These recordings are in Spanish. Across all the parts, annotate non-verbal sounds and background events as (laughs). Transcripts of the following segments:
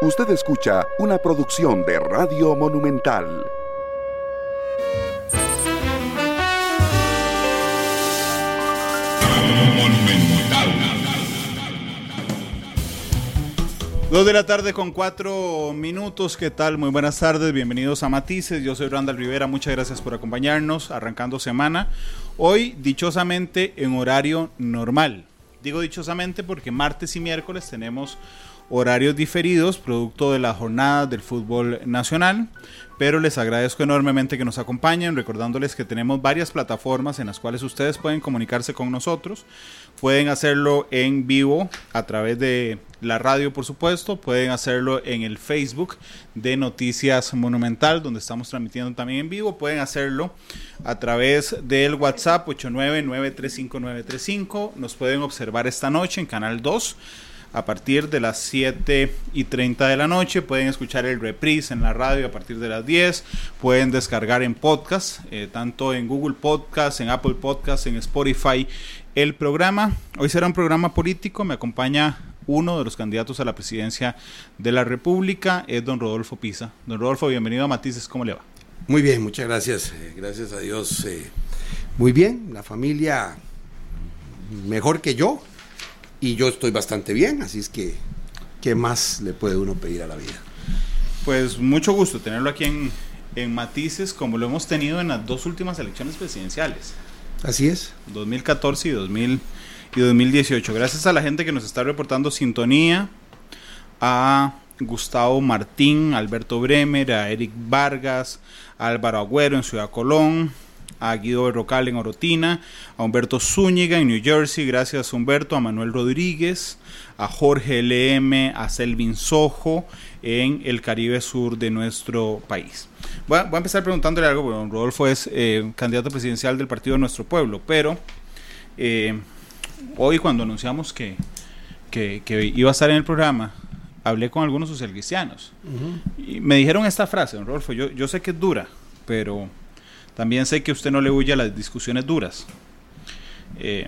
Usted escucha una producción de Radio Monumental. Dos de la tarde con cuatro minutos. ¿Qué tal? Muy buenas tardes. Bienvenidos a Matices. Yo soy Randall Rivera. Muchas gracias por acompañarnos. Arrancando semana. Hoy, dichosamente, en horario normal. Digo dichosamente porque martes y miércoles tenemos horarios diferidos, producto de las jornadas del fútbol nacional. Pero les agradezco enormemente que nos acompañen, recordándoles que tenemos varias plataformas en las cuales ustedes pueden comunicarse con nosotros. Pueden hacerlo en vivo a través de la radio, por supuesto. Pueden hacerlo en el Facebook de Noticias Monumental, donde estamos transmitiendo también en vivo. Pueden hacerlo a través del WhatsApp 899-35935. Nos pueden observar esta noche en Canal 2 a partir de las 7 y 30 de la noche. Pueden escuchar el reprise en la radio a partir de las 10. Pueden descargar en podcast, eh, tanto en Google Podcast, en Apple Podcast, en Spotify, el programa. Hoy será un programa político. Me acompaña uno de los candidatos a la presidencia de la República, es don Rodolfo Pisa. Don Rodolfo, bienvenido a Matices. ¿Cómo le va? Muy bien, muchas gracias. Eh, gracias a Dios. Eh, muy bien, la familia mejor que yo y yo estoy bastante bien, así es que, ¿qué más le puede uno pedir a la vida? Pues mucho gusto tenerlo aquí en, en Matices, como lo hemos tenido en las dos últimas elecciones presidenciales. Así es. 2014 y, 2000, y 2018. Gracias a la gente que nos está reportando sintonía, a Gustavo Martín, Alberto Bremer, a Eric Vargas, a Álvaro Agüero en Ciudad Colón, a Guido Rocal en Orotina, a Humberto Zúñiga en New Jersey, gracias Humberto, a Manuel Rodríguez, a Jorge LM, a Selvin Sojo en el Caribe Sur de nuestro país. Voy a, empezar preguntándole algo, bueno, Rodolfo es eh, candidato presidencial del partido de nuestro pueblo, pero eh, hoy cuando anunciamos que, que, iba a estar en el programa, hablé con algunos socialcristianos y me dijeron esta frase, don Rodolfo, yo, yo sé que es dura, pero también sé que usted no le huye a las discusiones duras. Eh,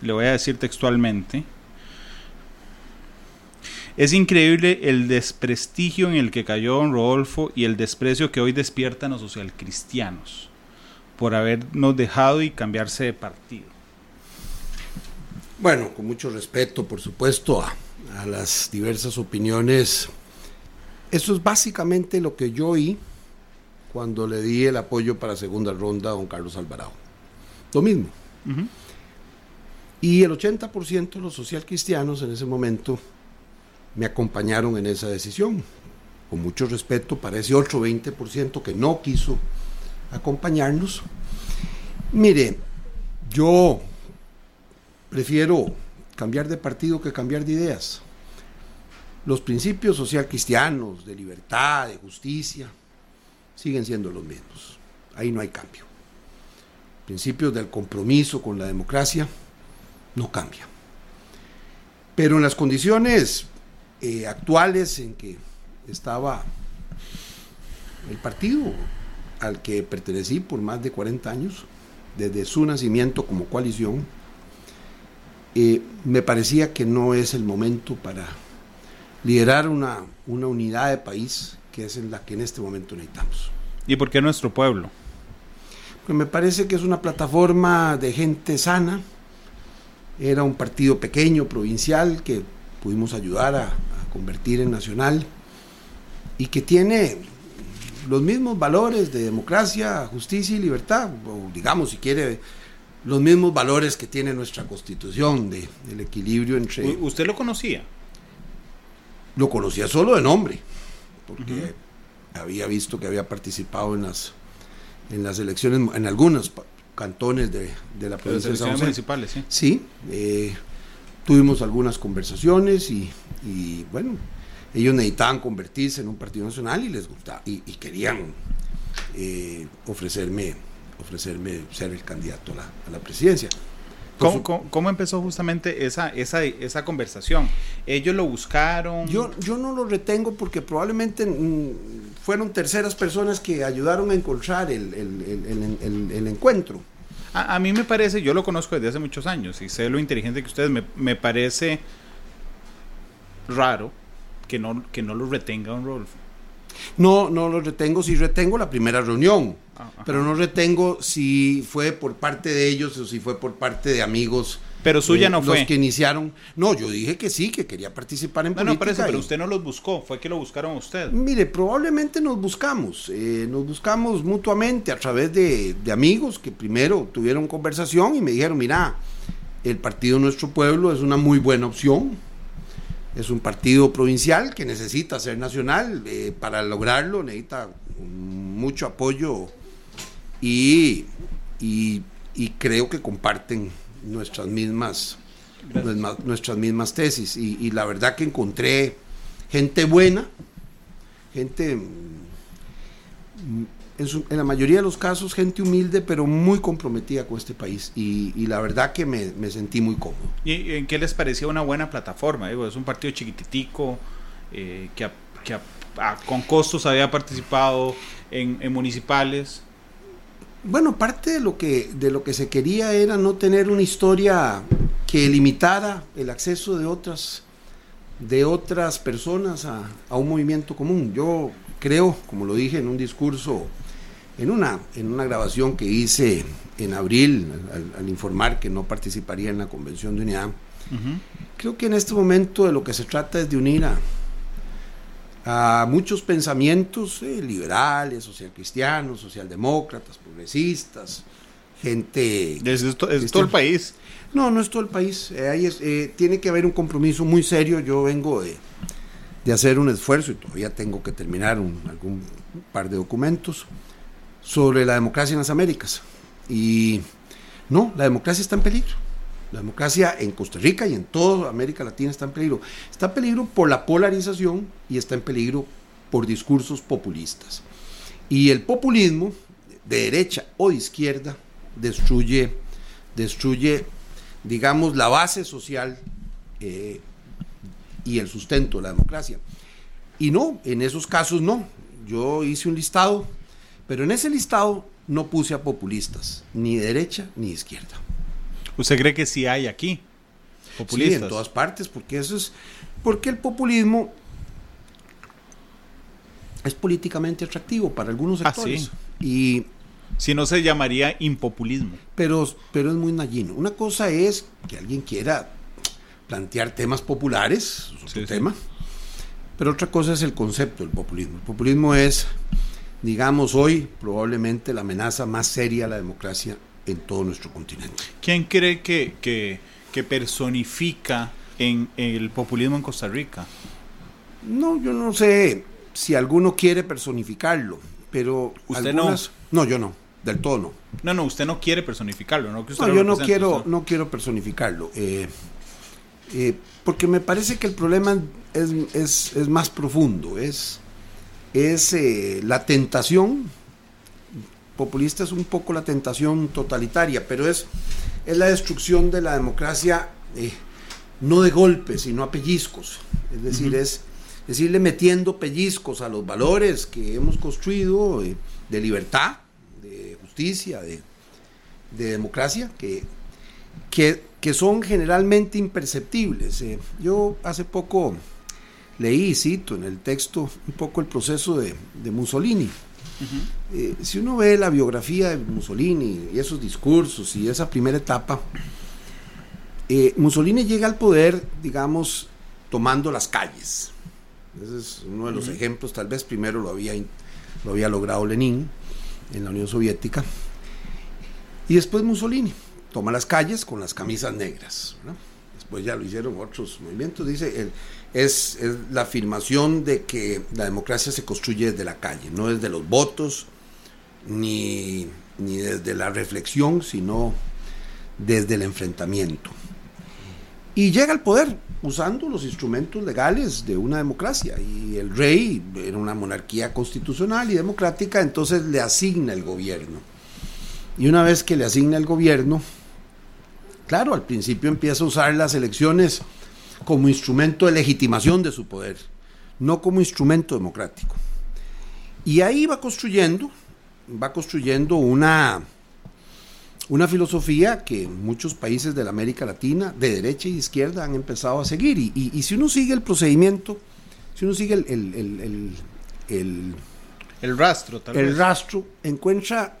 le voy a decir textualmente. Es increíble el desprestigio en el que cayó don Rodolfo y el desprecio que hoy despiertan los socialcristianos por habernos dejado y cambiarse de partido. Bueno, con mucho respeto, por supuesto, a, a las diversas opiniones. Eso es básicamente lo que yo oí cuando le di el apoyo para segunda ronda a don Carlos Alvarado. Lo mismo. Y el 80% de los social cristianos en ese momento me acompañaron en esa decisión. Con mucho respeto para ese otro 20% que no quiso acompañarnos. Mire, yo prefiero cambiar de partido que cambiar de ideas. Los principios social cristianos, de libertad, de justicia, siguen siendo los mismos. Ahí no hay cambio. Principios del compromiso con la democracia no cambian. Pero en las condiciones eh, actuales en que estaba el partido al que pertenecí por más de 40 años, desde su nacimiento como coalición, eh, me parecía que no es el momento para liderar una, una unidad de país que es en la que en este momento necesitamos. ¿Y por qué nuestro pueblo? Porque me parece que es una plataforma de gente sana. Era un partido pequeño, provincial, que pudimos ayudar a, convertir en nacional y que tiene los mismos valores de democracia, justicia y libertad, o digamos, si quiere, los mismos valores que tiene nuestra constitución, de, del equilibrio entre... ¿Usted lo conocía? Lo conocía solo de nombre porque había visto que había participado en las, en las elecciones, en algunos cantones de, la provincia de San José. municipales, sí. Sí, eh, tuvimos algunas conversaciones y, bueno, ellos necesitaban convertirse en un partido nacional y les gustaba, y, querían eh, ofrecerme, ofrecerme ser el candidato a la, a la presidencia. ¿Cómo, empezó justamente esa, esa, esa conversación? ¿Ellos lo buscaron? Yo, yo no lo retengo porque probablemente mm, fueron terceras personas que ayudaron a encontrar el, encuentro. A, mí me parece, yo lo conozco desde hace muchos años y sé lo inteligente que ustedes, me, me parece raro que no, que no lo retenga don Rodolfo. No, no lo retengo, si retengo la primera reunión, Ah, pero no retengo si fue por parte de ellos o si fue por parte de amigos. Pero suya eh, no fue. Los que iniciaron. No, yo dije que sí, que quería participar en No, no, política. pero usted no los buscó, fue que lo buscaron a usted. Mire, probablemente nos buscamos, eh, nos buscamos mutuamente a través de, de amigos que primero tuvieron conversación y me dijeron, mira, el partido Nuestro Pueblo es una muy buena opción, es un partido provincial que necesita ser nacional, eh, para lograrlo necesita mucho apoyo y, y- y creo que comparten nuestras mismas, nuestras mismas tesis. Y, y la verdad que encontré gente buena, gente, en, su- en la mayoría de los casos, gente humilde, pero muy comprometida con este país. Y, y la verdad que me, me sentí muy cómodo. ¿Y en qué les parecía una buena plataforma? Digo, es un partido chiquititico eh, que, a- que a- a- con costos había participado en, en municipales. Bueno, parte de lo, que, de lo que se quería era no tener una historia que limitara el acceso de otras, de otras personas a, a un movimiento común. Yo creo, como lo dije en un discurso, en una, en una grabación que hice en abril, al, al informar que no participaría en la Convención de Unidad. Creo que en este momento de lo que se trata es de unir a, a muchos pensamientos eh, liberales, socialcristianos, socialdemócratas, progresistas, gente... Es, es to- es Este- todo el país. No, no es todo el país. eh, ahí es- eh, tiene que haber un compromiso muy serio. Yo vengo de, de hacer un esfuerzo y todavía tengo que terminar un- algún par de documentos sobre la democracia en las Américas. Y no, la democracia está en peligro. La democracia en Costa Rica y en toda América Latina está en peligro. Está en peligro por la polarización y está en peligro por discursos populistas. Y el populismo, de derecha o de izquierda, destruye, destruye digamos, la base social eh, y el sustento de la democracia. Y no, en esos casos no. Yo hice un listado, pero en ese listado no puse a populistas, ni de derecha ni izquierda. ¿Usted cree que sí hay aquí? Populistas. Sí, en todas partes, porque eso es. Porque el populismo es políticamente atractivo para algunos Ah, sectores. sí. Y Si no se llamaría impopulismo. pero, pero es muy nallino. Una cosa es que alguien quiera plantear temas populares, es otro Sí, sí. tema, pero otra cosa es el concepto del populismo. El populismo es, digamos, hoy probablemente la amenaza más seria a la democracia en todo nuestro continente. ¿Quién cree que, que, que personifica en el populismo en Costa Rica? No, yo no sé si alguno quiere personificarlo, pero ¿Usted algunas... no? yo no, del todo no. No, no, usted no quiere personificarlo, ¿no? Que usted No, lo yo no quiero, usted- no quiero personificarlo, eh, eh, porque me parece que el problema es, es- es más profundo, es, es eh, la tentación, populista es un poco la tentación totalitaria, pero es, es la destrucción de la democracia eh, no de golpes, sino a pellizcos, es decir, es decirle metiendo pellizcos a los valores que hemos construido eh, de libertad, de justicia, de, de democracia que, que, que son generalmente imperceptibles. Eh, yo hace poco leí y cito en el texto un poco el proceso de, de Mussolini. Eh, si uno ve la biografía de Mussolini y esos discursos y esa primera etapa, eh, Mussolini llega al poder, digamos, tomando las calles. Ese es uno de los ejemplos, tal vez primero lo había, lo había logrado Lenin en la Unión Soviética. Y después Mussolini toma las calles con las camisas negras. ¿no? Después ya lo hicieron otros movimientos. Dice, el- es, la afirmación de que la democracia se construye desde la calle, no desde los votos, ni, ni desde la reflexión, sino desde el enfrentamiento. Y llega al poder usando los instrumentos legales de una democracia. Y el rey era una monarquía constitucional y democrática, entonces le asigna el gobierno. Y una vez que le asigna el gobierno, claro, al principio empieza a usar las elecciones como instrumento de legitimación de su poder, no como instrumento democrático. Y ahí va construyendo, va construyendo una, una filosofía que muchos países de la América Latina, de derecha y de izquierda, han empezado a seguir. Y, y- y si uno sigue el procedimiento, si uno sigue el, el, el, el, rastro, tal vez. rastro, encuentra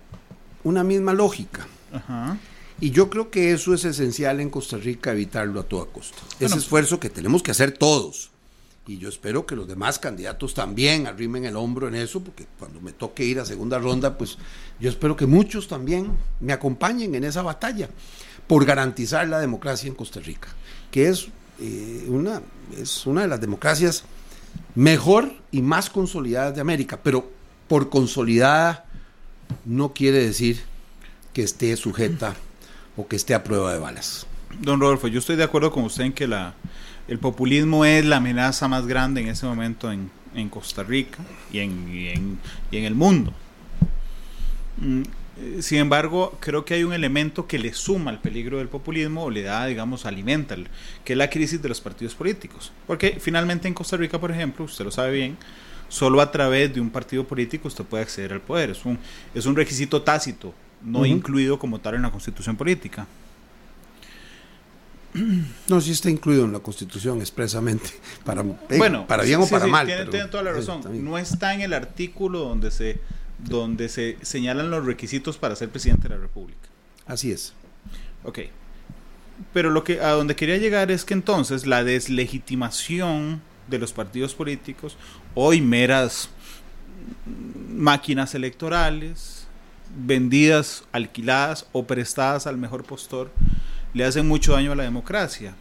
una misma lógica. Ajá. Y yo creo que eso es esencial en Costa Rica, evitarlo a toda costa. Bueno. Ese esfuerzo que tenemos que hacer todos. Y yo espero que los demás candidatos también arrimen el hombro en eso, porque cuando me toque ir a segunda ronda, pues yo espero que muchos también me acompañen en esa batalla por garantizar la democracia en Costa Rica, que es, eh, una, es una de las democracias mejor y más consolidadas de América, pero por consolidada no quiere decir que esté sujeta o que esté a prueba de balas. Don Rodolfo, yo estoy de acuerdo con usted en que la, el populismo es la amenaza más grande en ese momento en, en Costa Rica y en, y en, y en el mundo. Mm, eh, Sin embargo, creo que hay un elemento que le suma al peligro del populismo o le da, digamos, alimenta, que es la crisis de los partidos políticos. Porque finalmente en Costa Rica, por ejemplo, usted lo sabe bien, solo a través de un partido político usted puede acceder al poder. Es un, es un requisito tácito, no incluido como tal en la constitución política. (clears throat) No, sí está incluido en la Constitución expresamente, (laughs) para, eh, bueno, para bien o para sí, mal. Tiene, pero- tiene toda la sí, razón. no está en el artículo donde se, donde se señalan los requisitos para ser presidente de la República. Así es. Ok. Pero lo que a donde quería llegar es que entonces la deslegitimación de los partidos políticos, hoy meras máquinas electorales, vendidas, alquiladas o prestadas al mejor postor, le hacen mucho daño a la democracia.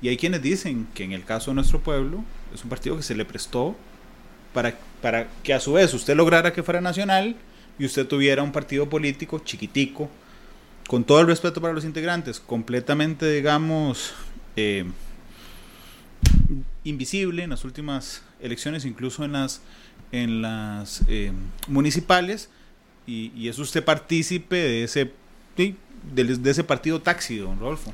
Y hay quienes dicen que en el caso de nuestro pueblo es un partido que se le prestó para, para que a su vez usted lograra que fuera nacional y usted tuviera un partido político chiquitico, con todo el respeto para los integrantes, completamente, digamos, eh, invisible en las últimas elecciones, incluso en las, en las eh, municipales, y, y es usted partícipe de ese, de ese partido taxi, don Rodolfo.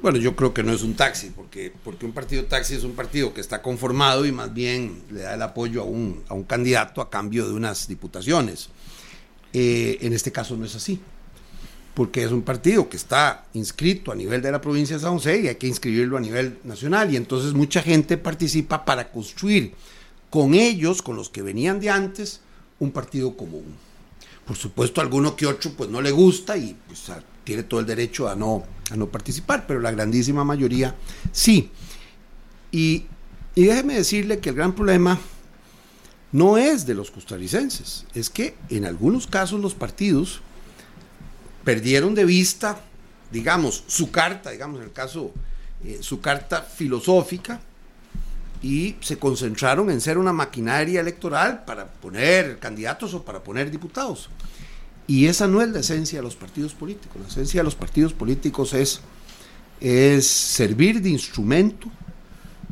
Bueno, yo creo que no es un taxi, porque, porque un partido taxi es un partido que está conformado y más bien le da el apoyo a un, a un candidato a cambio de unas diputaciones. Eh, en este caso no es así, porque es un partido que está inscrito a nivel de la provincia de San José y hay que inscribirlo a nivel nacional. Y entonces mucha gente participa para construir con ellos, con los que venían de antes, un partido común. Por supuesto, alguno que otro pues no le gusta y pues, tiene todo el derecho a no, a no participar, pero la grandísima mayoría sí. Y, y déjeme decirle que el gran problema no es de los costarricenses, es que en algunos casos los partidos perdieron de vista, digamos, su carta, digamos, en el caso, eh, su carta filosófica, y se concentraron en ser una maquinaria electoral para poner candidatos o para poner diputados. Y esa no es la esencia de los partidos políticos. La esencia de los partidos políticos es, es servir de instrumento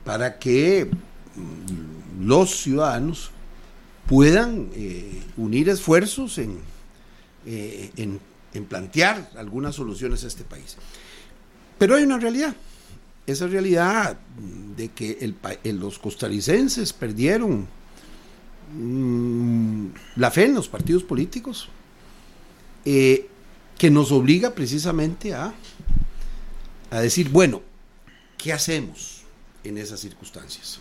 para que mm, los ciudadanos puedan eh, unir esfuerzos en, eh, en, en plantear algunas soluciones a este país. Pero hay una realidad. Esa realidad de que eh, los costarricenses perdieron mm, la fe en los partidos políticos, eh, que nos obliga precisamente a, a decir, bueno, ¿qué hacemos en esas circunstancias?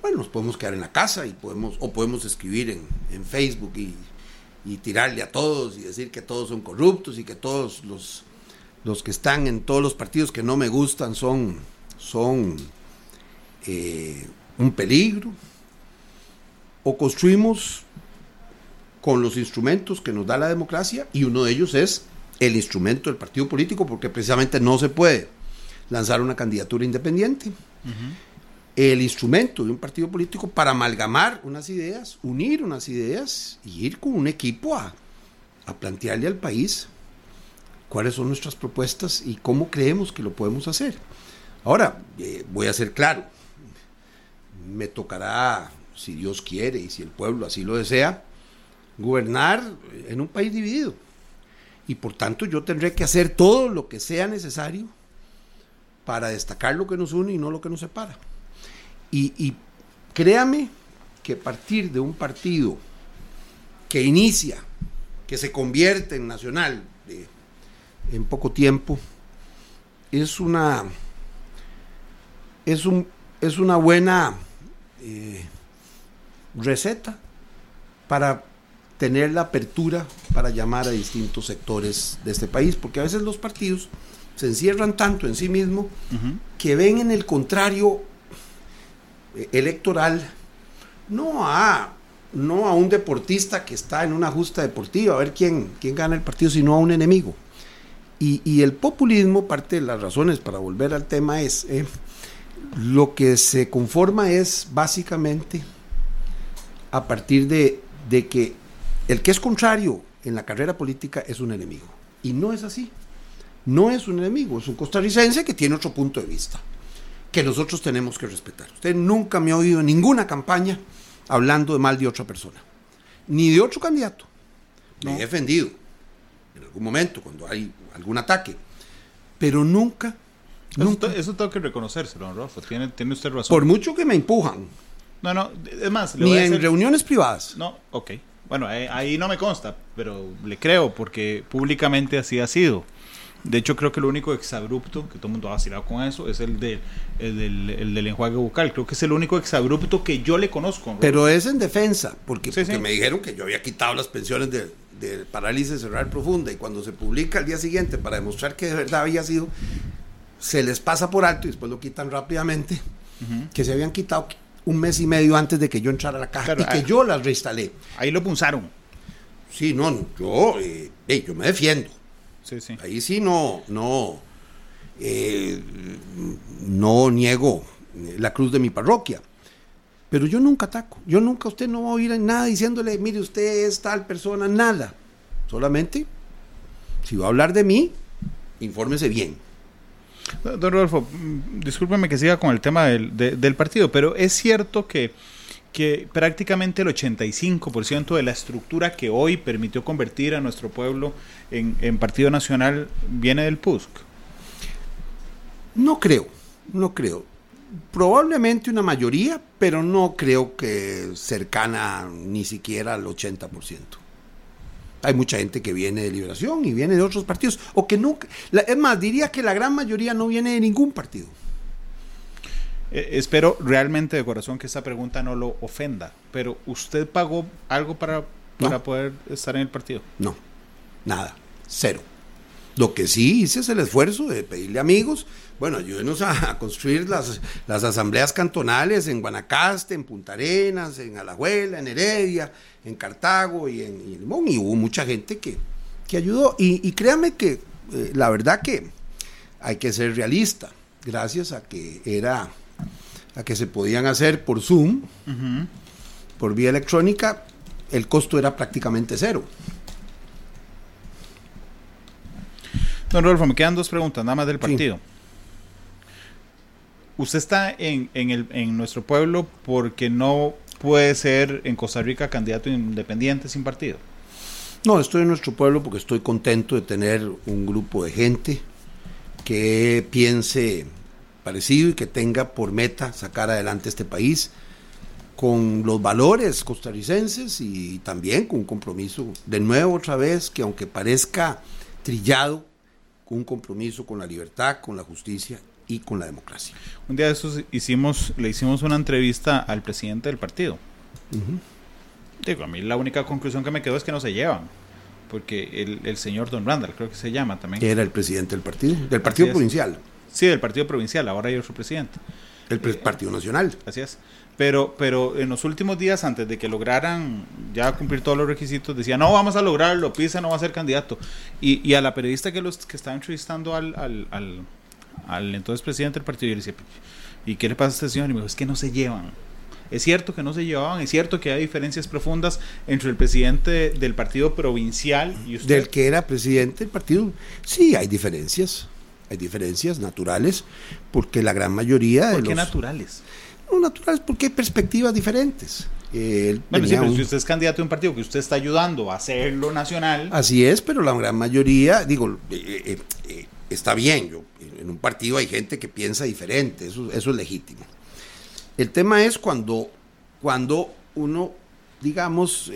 Bueno, nos podemos quedar en la casa y podemos, o podemos escribir en, en Facebook y, y tirarle a todos y decir que todos son corruptos y que todos los, los que están en todos los partidos que no me gustan son, son eh, un peligro. O construimos con los instrumentos que nos da la democracia y uno de ellos es el instrumento del partido político porque precisamente no se puede lanzar una candidatura independiente. El instrumento de un partido político para amalgamar unas ideas, unir unas ideas y ir con un equipo a, a plantearle al país cuáles son nuestras propuestas y cómo creemos que lo podemos hacer. Ahora, eh, voy a ser claro, me tocará, si Dios quiere y si el pueblo así lo desea, gobernar en un país dividido. Y por tanto yo tendré que hacer todo lo que sea necesario para destacar lo que nos une y no lo que nos separa. Y, créame que partir de un partido que inicia, que se convierte en nacional en poco tiempo, es una, es un, es una buena eh, receta para tener la apertura para llamar a distintos sectores de este país, porque a veces los partidos se encierran tanto en sí mismos que ven en el contrario eh, electoral no a no a un deportista que está en una justa deportiva, a ver quién, quién gana el partido, sino a un enemigo. Y, el populismo, parte de las razones para volver al tema es, eh, lo que se conforma es básicamente a partir de, de que el que es contrario en la carrera política es un enemigo. Y no es así. No es un enemigo, es un costarricense que tiene otro punto de vista, que nosotros tenemos que respetar. Usted nunca me ha oído en ninguna campaña hablando de mal de otra persona, ni de otro candidato. Me he defendido en algún momento cuando hay algún ataque, pero nunca. Eso, tengo que reconocérselo, don Rolfo. Tiene, tiene usted razón. Por mucho que me empujan. No, no, es más. ni en reuniones privadas. No, ok. Bueno, ahí, no me consta, pero le creo porque públicamente así ha sido. De hecho, creo que lo único exabrupto, que todo el mundo ha vacilado con eso, es el, de, del, el del enjuague bucal. Creo que es el único exabrupto que yo le conozco. Pero es en defensa, porque, me dijeron que yo había quitado las pensiones de, de parálisis cerebral profunda y cuando se publica al día siguiente para demostrar que de verdad había sido, se les pasa por alto y después lo quitan rápidamente, que se habían quitado un mes y medio antes de que yo entrara a la caja y que ah, yo las reinstalé. Ahí lo punzaron. Sí, no, yo, eh, yo me defiendo. Ahí sí no, no, eh, no niego la cruz de mi parroquia. Pero yo nunca ataco. Yo nunca, usted no va a oír nada diciéndole, mire, usted es tal persona, nada. Solamente, si va a hablar de mí, infórmese bien. Don Rodolfo, mm, discúlpeme que siga con el tema del, del partido, pero es cierto que que prácticamente el 85% de la estructura que hoy permitió convertir a nuestro pueblo en, Partido Nacional viene del PUSC. No creo, no creo. Probablemente una mayoría, pero no creo que cercana ni siquiera al 80%. Hay mucha gente que viene de Liberación y viene de otros partidos, o que nunca, es más, diría que la gran mayoría no viene de ningún partido. Eh, espero realmente de corazón que esta pregunta no lo ofenda, pero ¿usted pagó algo para, para poder estar en el partido? No, nada, cero. Lo que sí hice es el esfuerzo de pedirle amigos, bueno, ayúdenos a, construir las, las, asambleas cantonales en Guanacaste, en Punta Arenas, en Alajuela, en Heredia, en Cartago y en, Limón, y hubo mucha gente que, que ayudó. Y, créame que eh, la verdad que hay que ser realista, gracias a que era a que se podían hacer por Zoom, por vía electrónica, el costo era prácticamente cero. Don Rodolfo, me quedan dos preguntas, nada más del partido. ¿Usted está en, el, en nuestro pueblo porque no puede ser en Costa Rica candidato independiente sin partido? No, estoy en nuestro pueblo porque estoy contento de tener un grupo de gente que piense parecido y que tenga por meta sacar adelante este país con los valores costarricenses y también con un compromiso, de nuevo otra vez, que aunque parezca trillado, con un compromiso con la libertad, con la justicia y con la democracia. Un día de esos hicimos, le hicimos una entrevista al presidente del partido. Digo, a mí la única conclusión que me quedó es que no se llevan porque el, el, señor Don Randall, creo que se llama también. Era el presidente del partido, del partido provincial. Sí, del partido provincial, ahora hay otro presidente. El eh, Partido Nacional. Así es. Pero, pero en los últimos días, antes de que lograran ya cumplir todos los requisitos, decían, no, vamos a lograrlo, Pisa no va a ser candidato. Y, y a la periodista que, los, que estaba entrevistando al, al, al, entonces presidente del partido, yo le decía, ¿y qué le pasa a este señor? Y me dijo, es que no se llevan. Es cierto que no se llevaban, es cierto que hay diferencias profundas entre el presidente del partido provincial y usted. Del que era presidente del partido. Sí, hay diferencias hay diferencias naturales, porque la gran mayoría de ¿Por qué naturales? No naturales porque hay perspectivas diferentes. bueno, sí, pero si usted es candidato de un partido que usted está ayudando a hacerlo nacional. Así es, pero la gran mayoría, digo, eh, eh, eh, está bien. Yo, en un partido hay gente que piensa diferente, eso, eso es legítimo. El tema es cuando, cuando uno, digamos,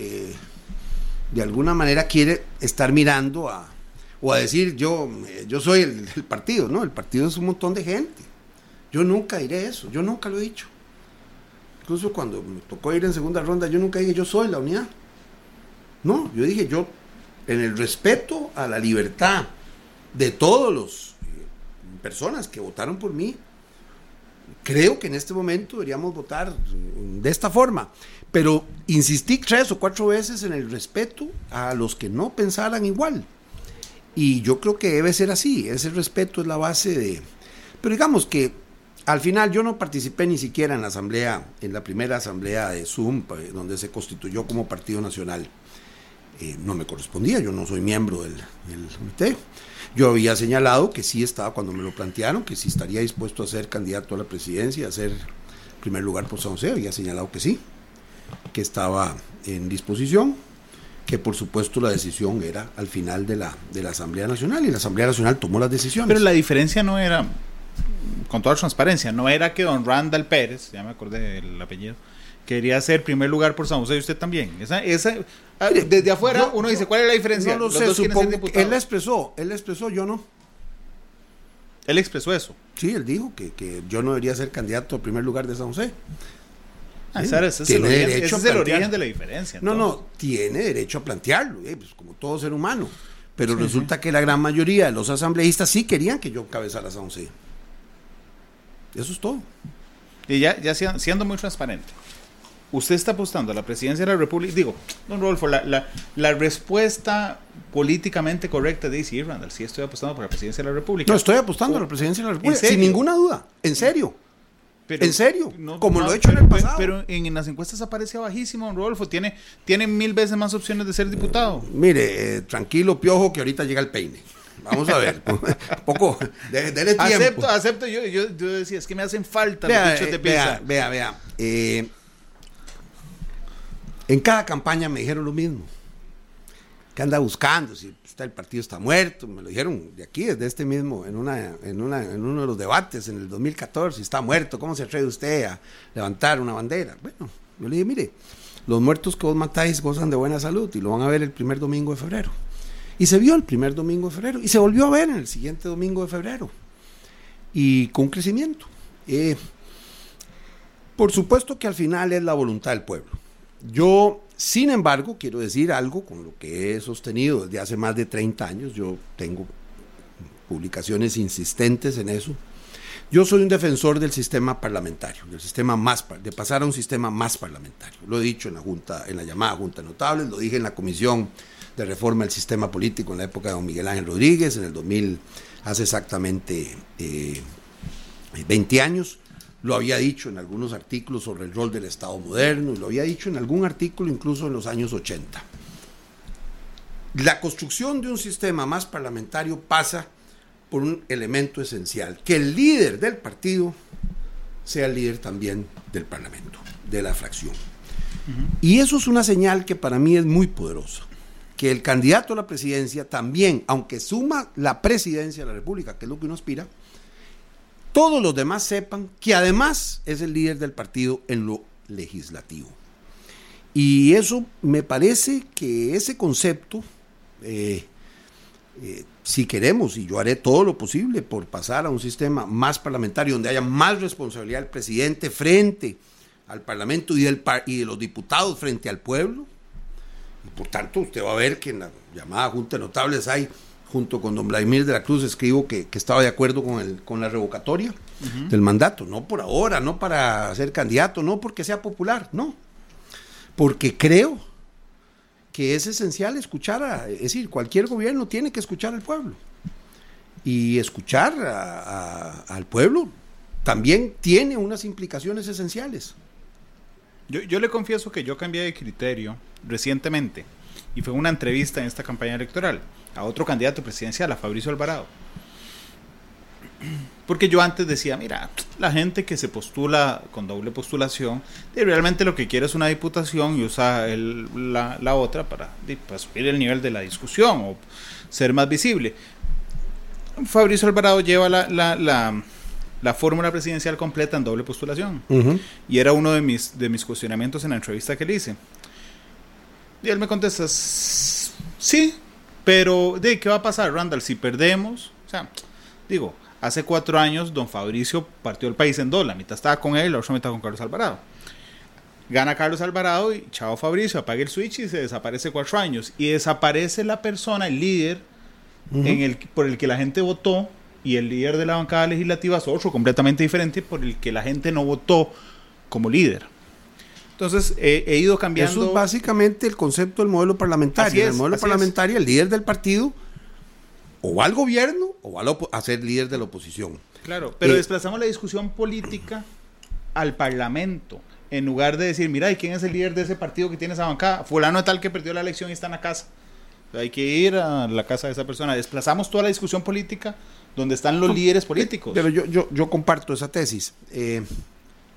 de alguna manera quiere estar mirando a, o a decir yo, yo soy el, partido, ¿no? El partido es un montón de gente. Yo nunca diré eso, yo nunca lo he dicho. Incluso cuando me tocó ir en segunda ronda, yo nunca dije yo soy la unidad. No, yo dije yo, en el respeto a la libertad de todos los eh, personas que votaron por mí, creo que en este momento deberíamos votar de esta forma. Pero insistí tres o cuatro veces en el respeto a los que no pensaran igual. Y yo creo que debe ser así. Ese respeto es la base de... Pero digamos que al final yo no participé ni siquiera en la asamblea, en la primera asamblea de Zoom, donde se constituyó como Partido Nacional. Eh, no me correspondía, yo no soy miembro del, del comité. Yo había señalado que sí estaba, cuando me lo plantearon, que sí estaría dispuesto a ser candidato a la presidencia, a ser primer lugar por San José, había señalado que sí, que estaba en disposición, que por supuesto la decisión era al final de la, de la Asamblea Nacional y la Asamblea Nacional tomó las decisiones. Pero la diferencia no era, con toda transparencia, no era que don Randall Pérez, ya me acordé del apellido, quería ser primer lugar por San José y usted también. Esa, esa, ah, desde afuera yo- uno dice, ¿cuál es la diferencia? No lo Los sé, supongo que él la expresó, él la expresó, yo no. Él expresó eso. Sí, él dijo que, que yo no debería ser candidato a primer lugar de San José. Ah, Sí, ese, es el origen, derecho ese es el origen de la diferencia. No, entonces. no, tiene derecho a plantearlo, eh, pues, como todo ser humano. Pero resulta que la gran mayoría de los asambleístas sí querían que yo encabezara San José. Eso es todo. Y ya, ya siendo, muy transparente, usted está apostando a la presidencia de la República. Digo, don Rodolfo, la, la, la respuesta políticamente correcta de decir, Randall, sí estoy apostando por la presidencia de la República. No, estoy apostando a la presidencia de la República, sin ninguna duda, en serio. Pero- ¿En serio? Como lo he hecho en el pasado. Pero en, en las encuestas aparece bajísimo, don Rodolfo. Tiene, tiene mil veces más opciones de ser diputado. Mire, eh, tranquilo, piojo, que ahorita llega el peine. Vamos a ver. (laughs) Poco, de, dele tiempo. Acepto, acepto. Yo, yo, yo decía, es que me hacen falta los Vea, de eh, pizza. vea, vea, vea. Eh, en cada campaña me dijeron lo mismo. ¿Qué anda buscando? Si el partido está muerto. Me lo dijeron de aquí, desde este mismo, en, una, en, una, en uno de los debates en el 2014. Si está muerto, ¿cómo se atreve usted a levantar una bandera? Bueno, yo le dije, mire, los muertos que vos matáis gozan de buena salud y lo van a ver el primer domingo de febrero. Y se vio el primer domingo de febrero y se volvió a ver en el siguiente domingo de febrero. Y con crecimiento. Eh, por supuesto que al final es la voluntad del pueblo. Yo, sin embargo, quiero decir algo con lo que he sostenido desde hace más de 30 años. Yo tengo publicaciones insistentes en eso. Yo soy un defensor del sistema parlamentario, del sistema más de pasar a un sistema más parlamentario. Lo he dicho en la junta, en la llamada Junta de Notables, lo dije en la comisión de reforma del sistema político en la época de don Miguel Ángel Rodríguez, en el 2000, hace exactamente eh, 20 años. Lo había dicho en algunos artículos sobre el rol del Estado moderno, y lo había dicho en algún artículo incluso en los años 80. La construcción de un sistema más parlamentario pasa por un elemento esencial, que el líder del partido sea el líder también del Parlamento, de la fracción. Y eso es una señal que para mí es muy poderosa, que el candidato a la presidencia también, aunque suma la presidencia de la República, que es lo que uno aspira, todos los demás sepan que además es el líder del partido en lo legislativo. Y eso me parece que ese concepto, eh, eh, si queremos, y yo haré todo lo posible por pasar a un sistema más parlamentario, donde haya más responsabilidad del presidente frente al Parlamento y, de los diputados frente al pueblo, y por tanto, usted va a ver que en la llamada Junta de Notables hay, junto con don Vladimir de la Cruz, escribo que, que estaba de acuerdo con, el, con la revocatoria del mandato. No por ahora, no para ser candidato, no porque sea popular, no. Porque creo que es esencial escuchar, a, es decir, cualquier gobierno tiene que escuchar al pueblo. Y escuchar a- a- al pueblo también tiene unas implicaciones esenciales. Yo, yo le confieso que yo cambié de criterio recientemente y fue una entrevista en esta campaña electoral a otro candidato presidencial, a Fabricio Alvarado. Porque yo antes decía, mira, la gente que se postula con doble postulación, realmente lo que quiere es una diputación y usa el- la, la otra para, subir el nivel de la discusión o ser más visible. Fabricio Alvarado lleva la, la, la, la fórmula presidencial completa en doble postulación. Y era uno de mis, de mis cuestionamientos en la entrevista que le hice. Y él me contesta, "S- sí, pero ¿de qué va a pasar, Randall, si perdemos? O sea, digo, hace cuatro años don Fabricio partió el país en dos, la mitad estaba con él, la otra mitad con Carlos Alvarado. Gana Carlos Alvarado y chao Fabricio, apaga el switch y se desaparece cuatro años. Y desaparece la persona, el líder, en el, por el que la gente votó y el líder de la bancada legislativa es otro completamente diferente por el que la gente no votó como líder. Entonces he ido cambiando. Eso es básicamente el concepto del modelo parlamentario. en el modelo parlamentario, el líder del partido o va al gobierno o va a, ser líder de la oposición. Claro, pero eh, desplazamos la discusión política al parlamento. En lugar de decir, mira, ¿y quién es el líder de ese partido que tiene esa bancada? Fulano tal que perdió la elección y está en la casa. Hay que ir a la casa de esa persona. Desplazamos toda la discusión política donde están los líderes políticos. Pero yo, yo, yo comparto esa tesis. Eh,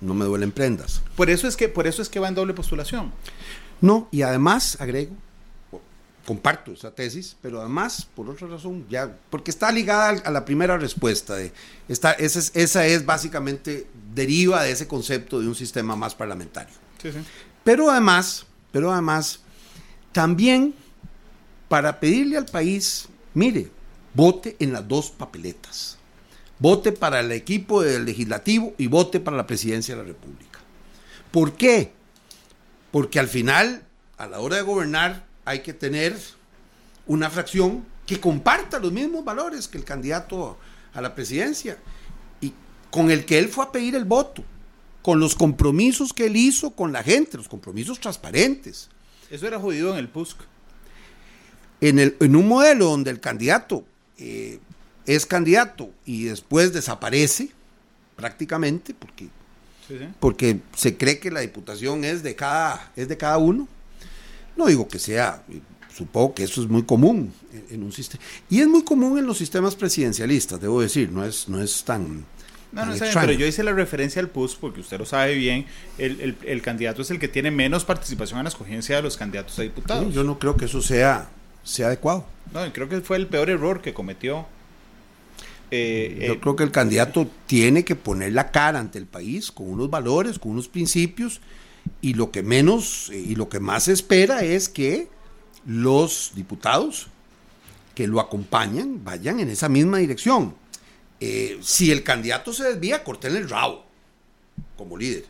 no me duelen prendas. Por eso es que, por eso es que va en doble postulación. No, y además, agrego, comparto esa tesis, pero además, por otra razón, ya, porque está ligada a la primera respuesta. De, esa, es, esa es básicamente, deriva de ese concepto de un sistema más parlamentario. Pero además, pero además, también para pedirle al país, mire, vote en las dos papeletas. Vote para el equipo del legislativo y vote para la presidencia de la República. ¿Por qué? Porque al final, a la hora de gobernar, hay que tener una fracción que comparta los mismos valores que el candidato a la presidencia y con el que él fue a pedir el voto, con los compromisos que él hizo con la gente, los compromisos transparentes. Eso era jodido en el PUSC. En, el, en un modelo donde el candidato eh, es candidato y después desaparece prácticamente porque, porque se cree que la diputación es de, cada, es de cada uno. No digo que sea, supongo que eso es muy común en, un sistema. Y es muy común en los sistemas presidencialistas, debo decir, no es, no es tan... No, no pero yo hice la referencia al PUS porque usted lo sabe bien, el, el, candidato es el que tiene menos participación en la escogencia de los candidatos a diputados. yo no creo que eso sea, sea adecuado. No, creo que fue el peor error que cometió eh, Yo eh, creo que el candidato tiene que poner la cara ante el país con unos valores, con unos principios, y lo que menos y lo que más se espera es que los diputados que lo acompañan vayan en esa misma dirección. Eh, si el candidato se desvía, corten el rabo como líder.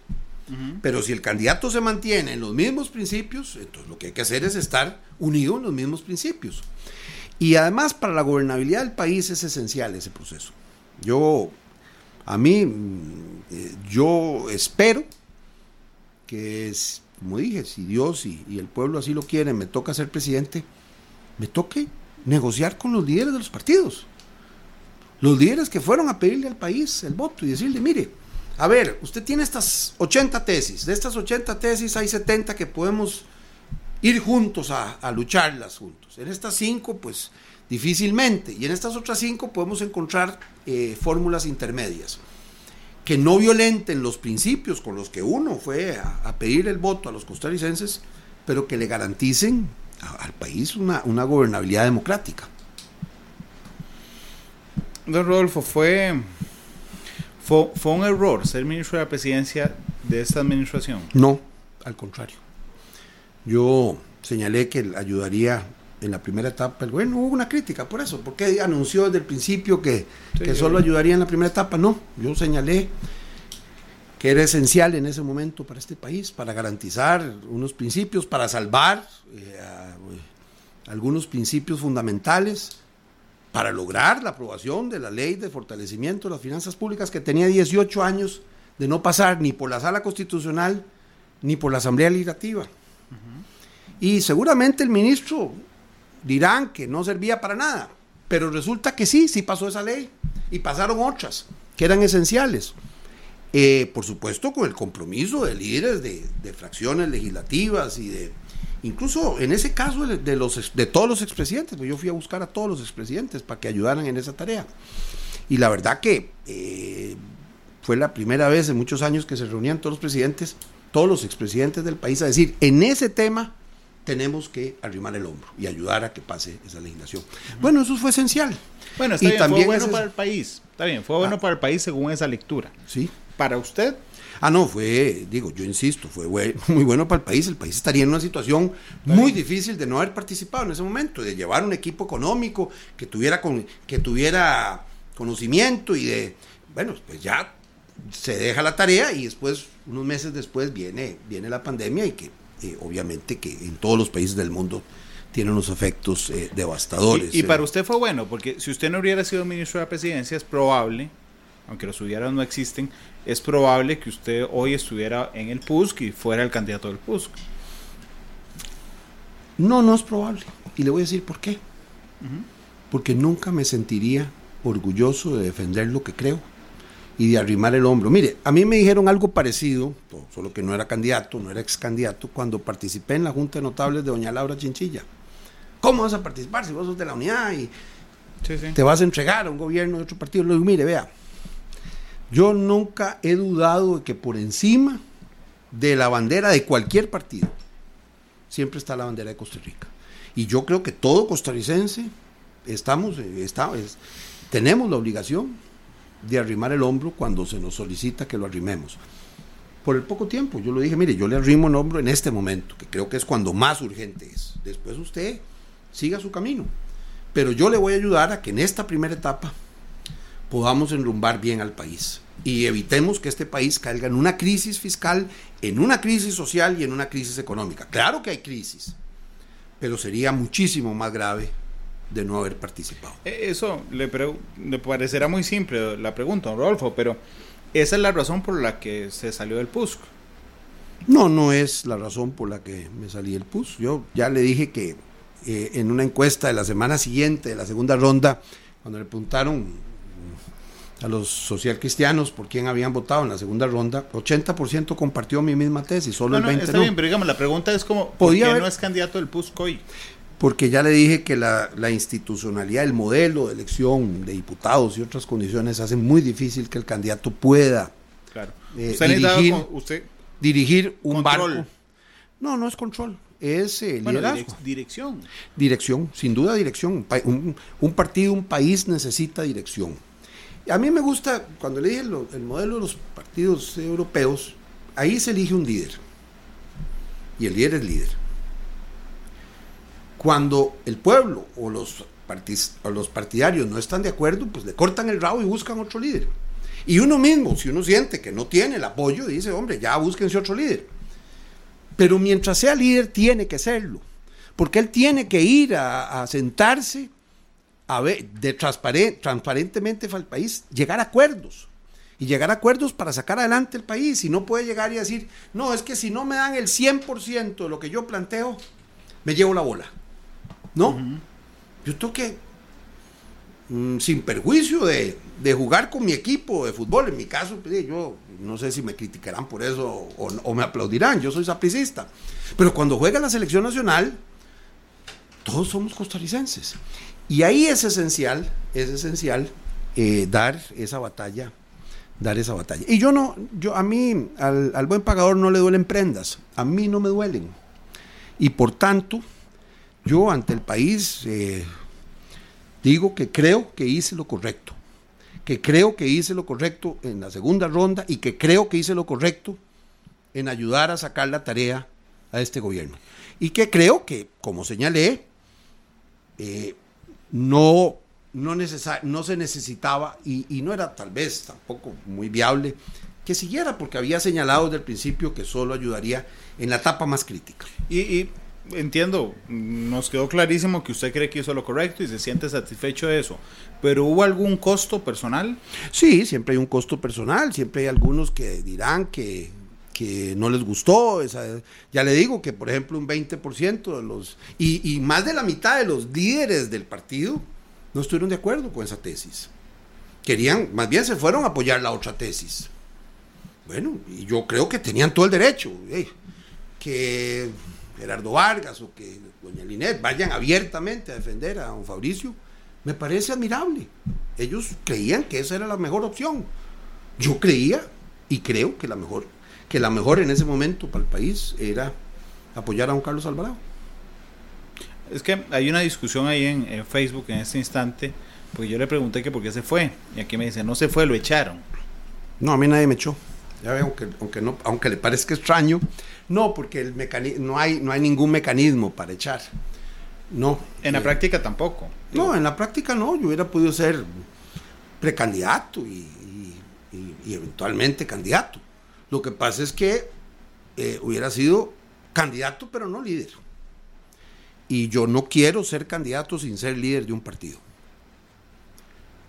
Pero si el candidato se mantiene en los mismos principios, entonces lo que hay que hacer es estar unido en los mismos principios. Y además para la gobernabilidad del país es esencial ese proceso. Yo, a mí, mm, eh, yo espero que, como dije, si Dios y, el pueblo así lo quieren, me toca ser presidente, me toque negociar con los líderes de los partidos. Los líderes que fueron a pedirle al país el voto y decirle, mire, a ver, usted tiene estas 80 tesis, de estas 80 tesis hay 70 que podemos ir juntos a, lucharlas juntos. En estas cinco, pues difícilmente. Y en estas otras cinco podemos encontrar eh, fórmulas intermedias que no violenten los principios con los que uno fue a, pedir el voto a los costarricenses, pero que le garanticen al país una, gobernabilidad democrática. Don Rodolfo, fue, fue, fue un error ser ministro de la presidencia de esta administración. No, al contrario. Yo señalé que ayudaría en la primera etapa. Bueno, hubo una crítica por eso, porque anunció desde el principio que, solo ayudaría en la primera etapa. No, yo señalé que era esencial en ese momento para este país, para garantizar unos principios, para salvar eh, eh, algunos principios fundamentales, para lograr la aprobación de la ley de fortalecimiento de las finanzas públicas que tenía 18 años de no pasar ni por la sala constitucional ni por la Asamblea Legislativa. Y seguramente el ministro dirán que no servía para nada, pero resulta que sí, sí pasó esa ley y pasaron otras que eran esenciales. Eh, por supuesto, con el compromiso de líderes de, fracciones legislativas y de, incluso en ese caso de, los, de todos los expresidentes, pues yo fui a buscar a todos los expresidentes para que ayudaran en esa tarea. Y la verdad que eh, fue la primera vez en muchos años que se reunían todos los presidentes, todos los expresidentes del país a decir, en ese tema tenemos que arrimar el hombro y ayudar a que pase esa legislación. Bueno, eso fue esencial. Bueno, está y bien, también fue bueno para el país. Está bien, fue bueno ah. para el país según esa lectura. Sí. ¿Para usted? Ah, no, fue, digo, yo insisto, fue muy bueno para el país. El país estaría en una situación muy difícil de no haber participado en ese momento, de llevar un equipo económico que tuviera, con, que tuviera conocimiento y de, bueno, pues ya se deja la tarea y después, unos meses después, viene, viene la pandemia y que eh, obviamente que en todos los países del mundo tiene unos efectos eh, devastadores. Y, y eh. para usted fue bueno, porque si usted no hubiera sido ministro de la presidencia, es probable, aunque los hubieran no existen, es probable que usted hoy estuviera en el PUSC y fuera el candidato del PUSC. No, no es probable. Y le voy a decir por qué. Porque nunca me sentiría orgulloso de defender lo que creo y de arrimar el hombro. Mire, a mí me dijeron algo parecido, solo que no era candidato, no era ex candidato, cuando participé en la Junta de Notables de Doña Laura Chinchilla. ¿Cómo vas a participar si vos sos de la unidad y Sí, sí. te vas a entregar a un gobierno de otro partido? Le digo, mire, vea, yo nunca he dudado de que por encima de la bandera de cualquier partido, siempre está la bandera de Costa Rica. Y yo creo que todo costarricense estamos, eh, está- es- tenemos la obligación de arrimar el hombro cuando se nos solicita que lo arrimemos. Por el poco tiempo, yo lo dije, mire, yo le arrimo el hombro en este momento, que creo que es cuando más urgente es. Después usted siga su camino. Pero yo le voy a ayudar a que en esta primera etapa podamos enrumbar bien al país y evitemos que este país caiga en una crisis fiscal, en una crisis social y en una crisis económica. Claro que hay crisis, pero sería muchísimo más grave de no haber participado. Eh, Eso le, parecerá muy simple la pregunta, don Rodolfo, pero esa es la razón por la que se salió del PUSC. No, no es la razón por la que me salí del PUS. Yo ya le dije que eh, en una encuesta de la semana siguiente, de la segunda ronda, cuando le preguntaron a los socialcristianos por quién habían votado en la segunda ronda, 80% compartió mi misma tesis, solo No, no, el 20% está no. bien, pero digamos, la pregunta es como, ¿por Podía qué haber- no es candidato del PUSC hoy? Porque ya le dije que la, la institucionalidad, el modelo de elección de diputados y otras condiciones hacen muy difícil que el candidato pueda Claro. Eh, dirigir- con- usted, dirigir un Control. barco. No, no es control, es eh, bueno, liderazgo. direc- dirección. Dirección, sin duda dirección. Un, pa- un- un partido, un país necesita dirección. A mí me gusta, cuando le dije lo- el modelo de los partidos europeos, ahí se elige un líder. Y el líder es líder. Cuando el pueblo o los, o los partidarios no están de acuerdo, pues le cortan el rabo y buscan otro líder. Y uno mismo, si uno siente que no tiene el apoyo, dice, hombre, ya búsquense otro líder. Pero mientras sea líder, tiene que serlo. Porque él tiene que ir a, sentarse a ver, de transparen- transparentemente al país, llegar a acuerdos. Y llegar a acuerdos para sacar adelante el país. Y no puede llegar y decir, no, es que si no me dan el 100% de lo que yo planteo, me llevo la bola. No. Yo tengo que, mm, sin perjuicio de, de jugar con mi equipo de fútbol, en mi caso, pues, yo no sé si me criticarán por eso o, o me aplaudirán, yo soy sapricista. Pero cuando juega la selección nacional, todos somos costarricenses. Y ahí es esencial, es esencial eh, dar esa batalla, dar esa batalla. Y yo no, yo a mí, al, al buen pagador no le duelen prendas, a mí no me duelen. Y por tanto, yo ante el país eh, digo que creo que hice lo correcto, que creo que hice lo correcto en la segunda ronda y que creo que hice lo correcto en ayudar a sacar la tarea a este gobierno. Y que creo que, como señalé, eh, no, no, no se necesitaba y, no era tal vez tampoco muy viable que siguiera, porque había señalado desde el principio que solo ayudaría en la etapa más crítica. Y entiendo, nos quedó clarísimo que usted cree que hizo lo correcto y se siente satisfecho de eso. Pero ¿hubo algún costo personal? Sí, siempre hay un costo personal, siempre hay algunos que dirán que, que no les gustó. esa- ya le digo que, por ejemplo, un 20% de los, y, más de la mitad de los líderes del partido no estuvieron de acuerdo con esa tesis. Querían, más bien se fueron a apoyar la otra tesis. Bueno, y yo creo que tenían todo el derecho. que Gerardo Vargas o que doña Linet vayan abiertamente a defender a don Fabricio, me parece admirable. Ellos creían que esa era la mejor opción. Yo creía y creo que la mejor, que la mejor en ese momento para el país era apoyar a don Carlos Alvarado. Es que hay una discusión ahí en, en Facebook en este instante, porque yo le pregunté que por qué se fue. Y aquí me dice, no se fue, lo echaron. No, a mí nadie me echó. Ya ve, aunque, aunque, no, aunque le parezca extraño, no, porque el mecani- no, hay, no hay ningún mecanismo para echar. No. En la Eh, práctica tampoco. No, en la práctica no. Yo hubiera podido ser precandidato y, y- y- y eventualmente candidato. Lo que pasa es que eh, hubiera sido candidato, pero no líder. Y yo no quiero ser candidato sin ser líder de un partido.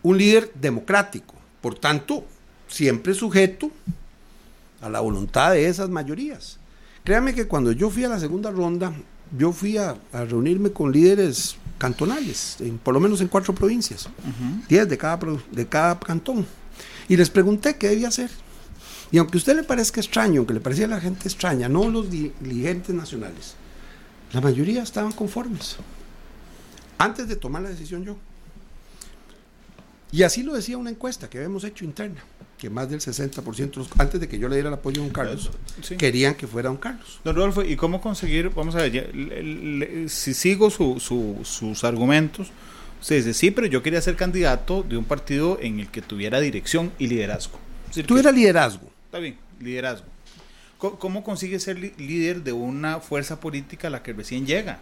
Un líder democrático, por tanto, siempre sujeto a la voluntad de esas mayorías. Créame que cuando yo fui a la segunda ronda, yo fui a, reunirme con líderes cantonales, por lo menos en cuatro provincias, diez de cada, de cada cantón, y les pregunté qué debía hacer. Y aunque a usted le parezca extraño, aunque le parecía a la gente extraña, no los dirigentes nacionales, la mayoría estaban conformes. Antes de tomar la decisión yo. Y así lo decía una encuesta que habíamos hecho interna, que más del 60%, antes de que yo le diera el apoyo a don Carlos, querían que fuera don Carlos. Don Rodolfo, ¿y cómo conseguir, vamos a ver, si sigo sus argumentos, usted dice, sí, pero yo quería ser candidato de un partido en el que tuviera dirección y liderazgo. Tuviera liderazgo. Está bien, liderazgo. ¿Cómo, consigue ser líder de una fuerza política a la que recién llega?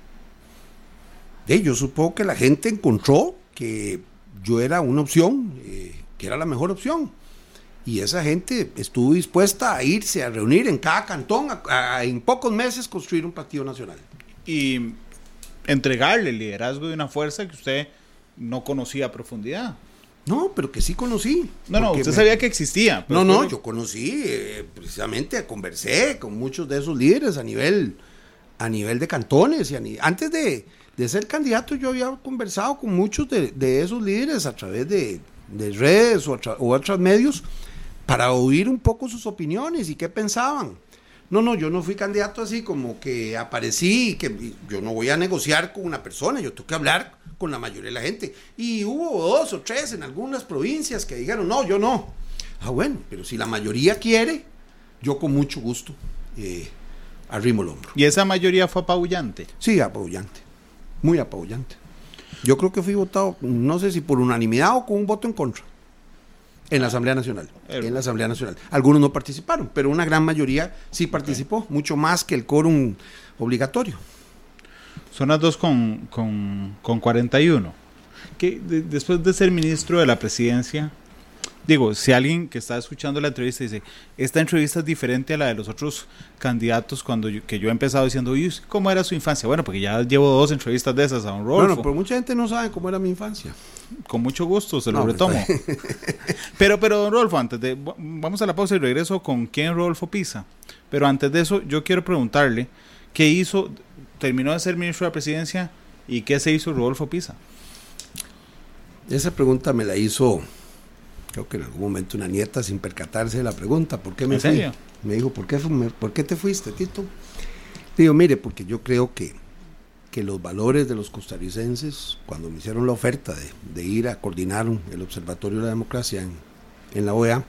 yo supongo que la gente encontró que yo era una opción, eh, que era la mejor opción. Y esa gente estuvo dispuesta a irse a reunir en cada cantón, en pocos meses construir un partido nacional. Y entregarle el liderazgo de una fuerza que usted no conocía a profundidad. No, pero que sí conocí. No, no, usted sabía que existía. No, no, yo conocí, eh, precisamente conversé con muchos de esos líderes a nivel, a nivel de cantones. Y antes de, ser candidato yo había conversado con muchos de, esos líderes a través de, redes o, o otros medios para oír un poco sus opiniones y qué pensaban. No, no, yo no fui candidato así como que aparecí, que yo no voy a negociar con una persona, yo tengo que hablar con la mayoría de la gente. Y hubo dos o tres en algunas provincias que dijeron, no, yo no. Ah, bueno, pero si la mayoría quiere, yo con mucho gusto eh, arrimo el hombro. ¿Y esa mayoría fue apabullante? Sí, apabullante, muy apabullante. Yo creo que fui votado, no sé si por unanimidad o con un voto en contra. En la Asamblea Nacional. En la Asamblea Nacional. Algunos no participaron, pero una gran mayoría sí participó, mucho más que el quórum obligatorio. Son las 2 con, con, con 41. Que después de ser ministro de la presidencia, digo, si alguien que está escuchando la entrevista dice, esta entrevista es diferente a la de los otros candidatos cuando yo, que yo he empezado diciendo, ¿cómo era su infancia? Bueno, porque ya llevo dos entrevistas de esas a un Rodolfo. Bueno, pero mucha gente no sabe cómo era mi infancia. Con mucho gusto, se lo pues, retomo. (laughs) pero, pero, don Rodolfo, antes de, vamos a la pausa y regreso con quién Rodolfo Pisa. Pero antes de eso, yo quiero preguntarle, ¿qué hizo terminó de ser ministro de la presidencia y qué se hizo Rodolfo Pisa? Esa pregunta me la hizo, creo que en algún momento una nieta sin percatarse de la pregunta, ¿por qué me fui? Me dijo, ¿por qué, ¿por qué te fuiste, Tito? Digo, mire, porque yo creo que, que los valores de los costarricenses, cuando me hicieron la oferta de, ir a coordinar el Observatorio de la Democracia en, en la OEA,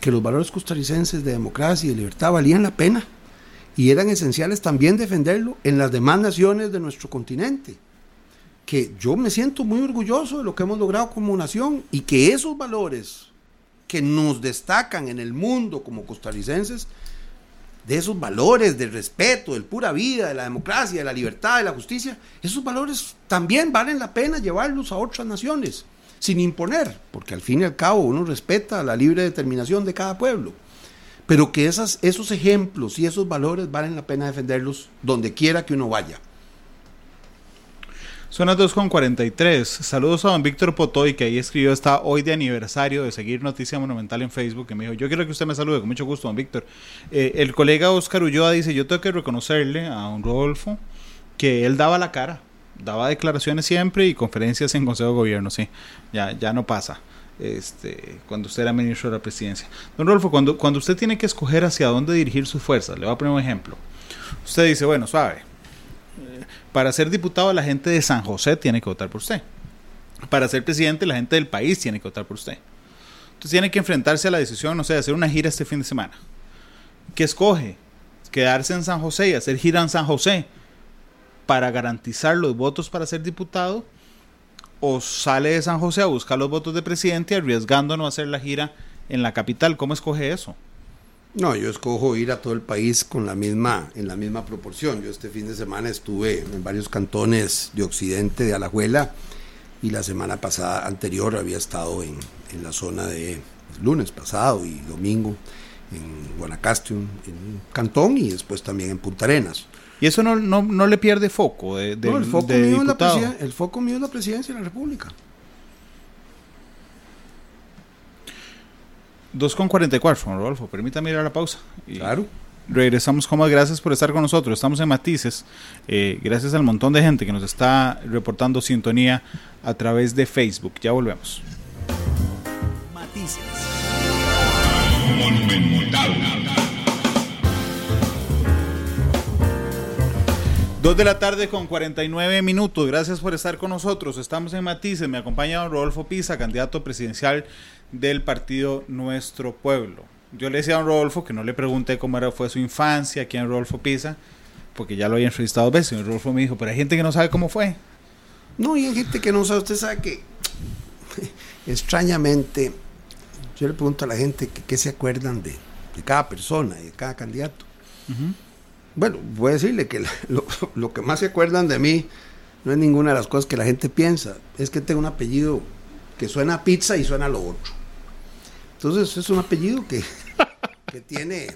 que los valores costarricenses de democracia y de libertad valían la pena y eran esenciales también defenderlo en las demás naciones de nuestro continente. Que yo me siento muy orgulloso de lo que hemos logrado como nación y que esos valores que nos destacan en el mundo como costarricenses, de esos valores del respeto, del pura vida, de la democracia, de la libertad, de la justicia, esos valores también valen la pena llevarlos a otras naciones, sin imponer, porque al fin y al cabo uno respeta la libre determinación de cada pueblo pero que esas, esos ejemplos y esos valores valen la pena defenderlos donde quiera que uno vaya. Son las 2.43. Saludos a don Víctor Potoy, que ahí escribió, está hoy de aniversario de seguir Noticia Monumental en Facebook, que me dijo, yo quiero que usted me salude, con mucho gusto, don Víctor. Eh, el colega Oscar Ulloa dice, yo tengo que reconocerle a don Rodolfo que él daba la cara, daba declaraciones siempre y conferencias en Consejo de Gobierno, sí, ya, ya no pasa este, cuando usted era ministro de la presidencia. Don Rolfo, cuando, cuando usted tiene que escoger hacia dónde dirigir sus fuerzas, le voy a poner un ejemplo. Usted dice, bueno, suave, eh, para ser diputado la gente de San José tiene que votar por usted. Para ser presidente la gente del país tiene que votar por usted. Entonces tiene que enfrentarse a la decisión, no sé, de hacer una gira este fin de semana. ¿Qué escoge? Quedarse en San José y hacer gira en San José para garantizar los votos para ser diputado o sale de San José a buscar los votos de presidente arriesgando no hacer la gira en la capital. ¿Cómo escoge eso? No, yo escojo ir a todo el país con la misma, en la misma proporción. Yo este fin de semana estuve en varios cantones de Occidente, de Alajuela, y la semana pasada anterior había estado en, la zona de, lunes pasado y domingo en Guanacaste, en Cantón y después también en Punta Arenas. ¿Y eso no, no, no le pierde foco? De, de, no, el foco, de mío es la el foco mío es la presidencia de la República. 2 con 44, Juan Rodolfo. Permítame ir a la pausa. Y Claro. Regresamos con más. Gracias por estar con nosotros. Estamos en Matices. Eh, gracias al montón de gente que nos está reportando sintonía a través de Facebook. Ya volvemos. Matices. Dos de la tarde con 49 minutos. Gracias por estar con nosotros. Estamos en Matices. Me acompaña don Rodolfo Pisa, candidato presidencial del partido Nuestro Pueblo. Yo le decía a don Rodolfo que no le pregunté cómo era, fue su infancia aquí en Rodolfo Pisa, porque ya lo había entrevistado dos veces. Y Rodolfo me dijo, pero hay gente que no sabe cómo fue. No, y hay gente que no sabe, usted sabe que (laughs) extrañamente yo le pregunto a la gente que qué se acuerdan de, de cada persona y de cada candidato. Bueno, voy a decirle que la- lo, lo que más se acuerdan de mí no es ninguna de las cosas que la gente piensa, es que tengo un apellido que suena a pizza y suena a lo otro. Entonces es un apellido que, (laughs) que tiene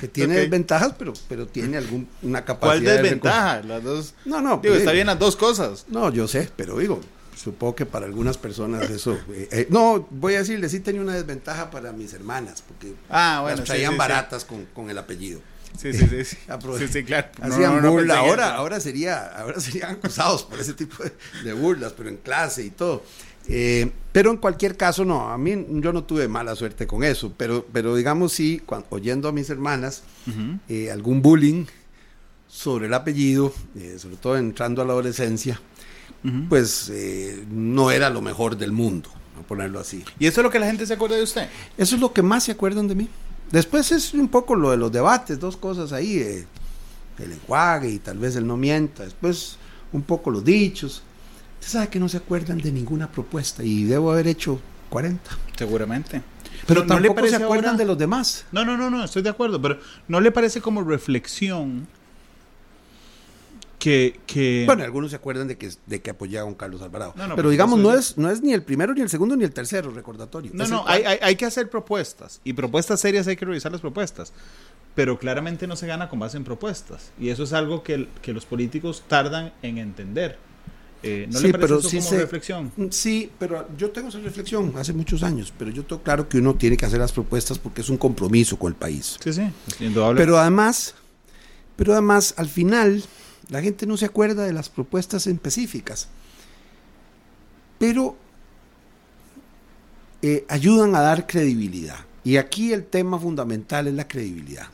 que tiene Ok. desventajas, pero, pero tiene alguna capacidad ¿Cuál de desventaja? Las dos. No, no, Digo, pues, está bien las dos cosas. no, yo sé, pero digo, supongo que para algunas personas eso... eh, eh, no, voy a decirle, sí tenía una desventaja para mis hermanas, porque Ah, bueno, las traían sí, sí. baratas Con, con el apellido. Sí, sí, sí. Sí, (laughs) sí, sí, claro. Hacían no, burla, ahora, ahora, sería, ahora serían acusados por ese tipo de, de burlas, pero en clase y todo. Eh, pero en cualquier caso, no, a mí yo no tuve mala suerte con eso, pero, pero digamos sí, cuan- oyendo a mis hermanas, Ujú. eh, algún bullying sobre el apellido, eh, sobre todo entrando a la adolescencia, Ujú. pues eh, no era lo mejor del mundo, a ponerlo así. ¿Y eso es lo que la gente se acuerda de usted? Eso es lo que más se acuerdan de mí. Después es un poco lo de los debates, dos cosas ahí, eh, el enjuague y tal vez el no mienta. Después un poco los dichos. Usted sabe que no se acuerdan de ninguna propuesta y debo haber hecho 40. Seguramente. Pero ¿No- no le tampoco se parece acuerdan ahora- de los demás. No, no, no, no, estoy de acuerdo, pero ¿no le parece como reflexión que... que... Bueno, algunos se acuerdan de que, de que apoyaban a Carlos Alvarado. No, no, Pero digamos, no es, no es ni el primero, ni el segundo, ni el tercero recordatorio. no, Es no, hay, hay, hay que hacer propuestas y propuestas serias hay que revisar las propuestas, pero claramente no se gana con base en propuestas y eso es algo que, que los políticos tardan en entender. Eh, ¿No Sí, le parece pero eso sí como se- reflexión? Sí, pero yo tengo esa reflexión hace muchos años, pero yo tengo claro que uno tiene que hacer las propuestas porque es un compromiso con el país. Sí, sí, es indudable. Pero además, pero además, al final, la gente no se acuerda de las propuestas específicas. Pero eh, ayudan a dar credibilidad. Y aquí el tema fundamental es la credibilidad.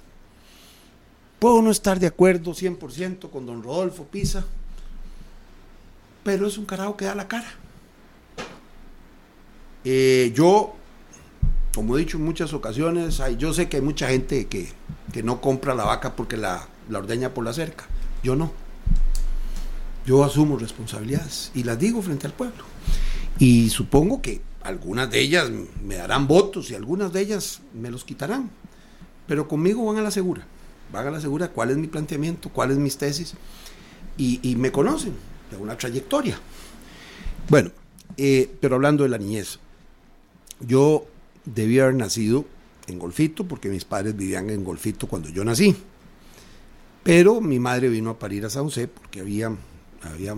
Puedo no estar de acuerdo 100% con don Rodolfo Pisa, pero es un carajo que da la cara. Eh, yo, como he dicho en muchas ocasiones, hay- yo sé que hay mucha gente que, que no compra la vaca porque la, la ordeña por la cerca. Yo no. Yo asumo responsabilidades y las digo frente al pueblo. Y supongo que algunas de ellas me darán votos y algunas de ellas me los quitarán. Pero conmigo van a la segura. Van a la segura cuál es mi planteamiento, cuáles mis tesis. Y me conocen de una trayectoria. Bueno, eh, pero hablando de la niñez. Yo debí haber nacido en Golfito porque mis padres vivían en Golfito cuando yo nací. Pero mi madre vino a parir a San José porque había, había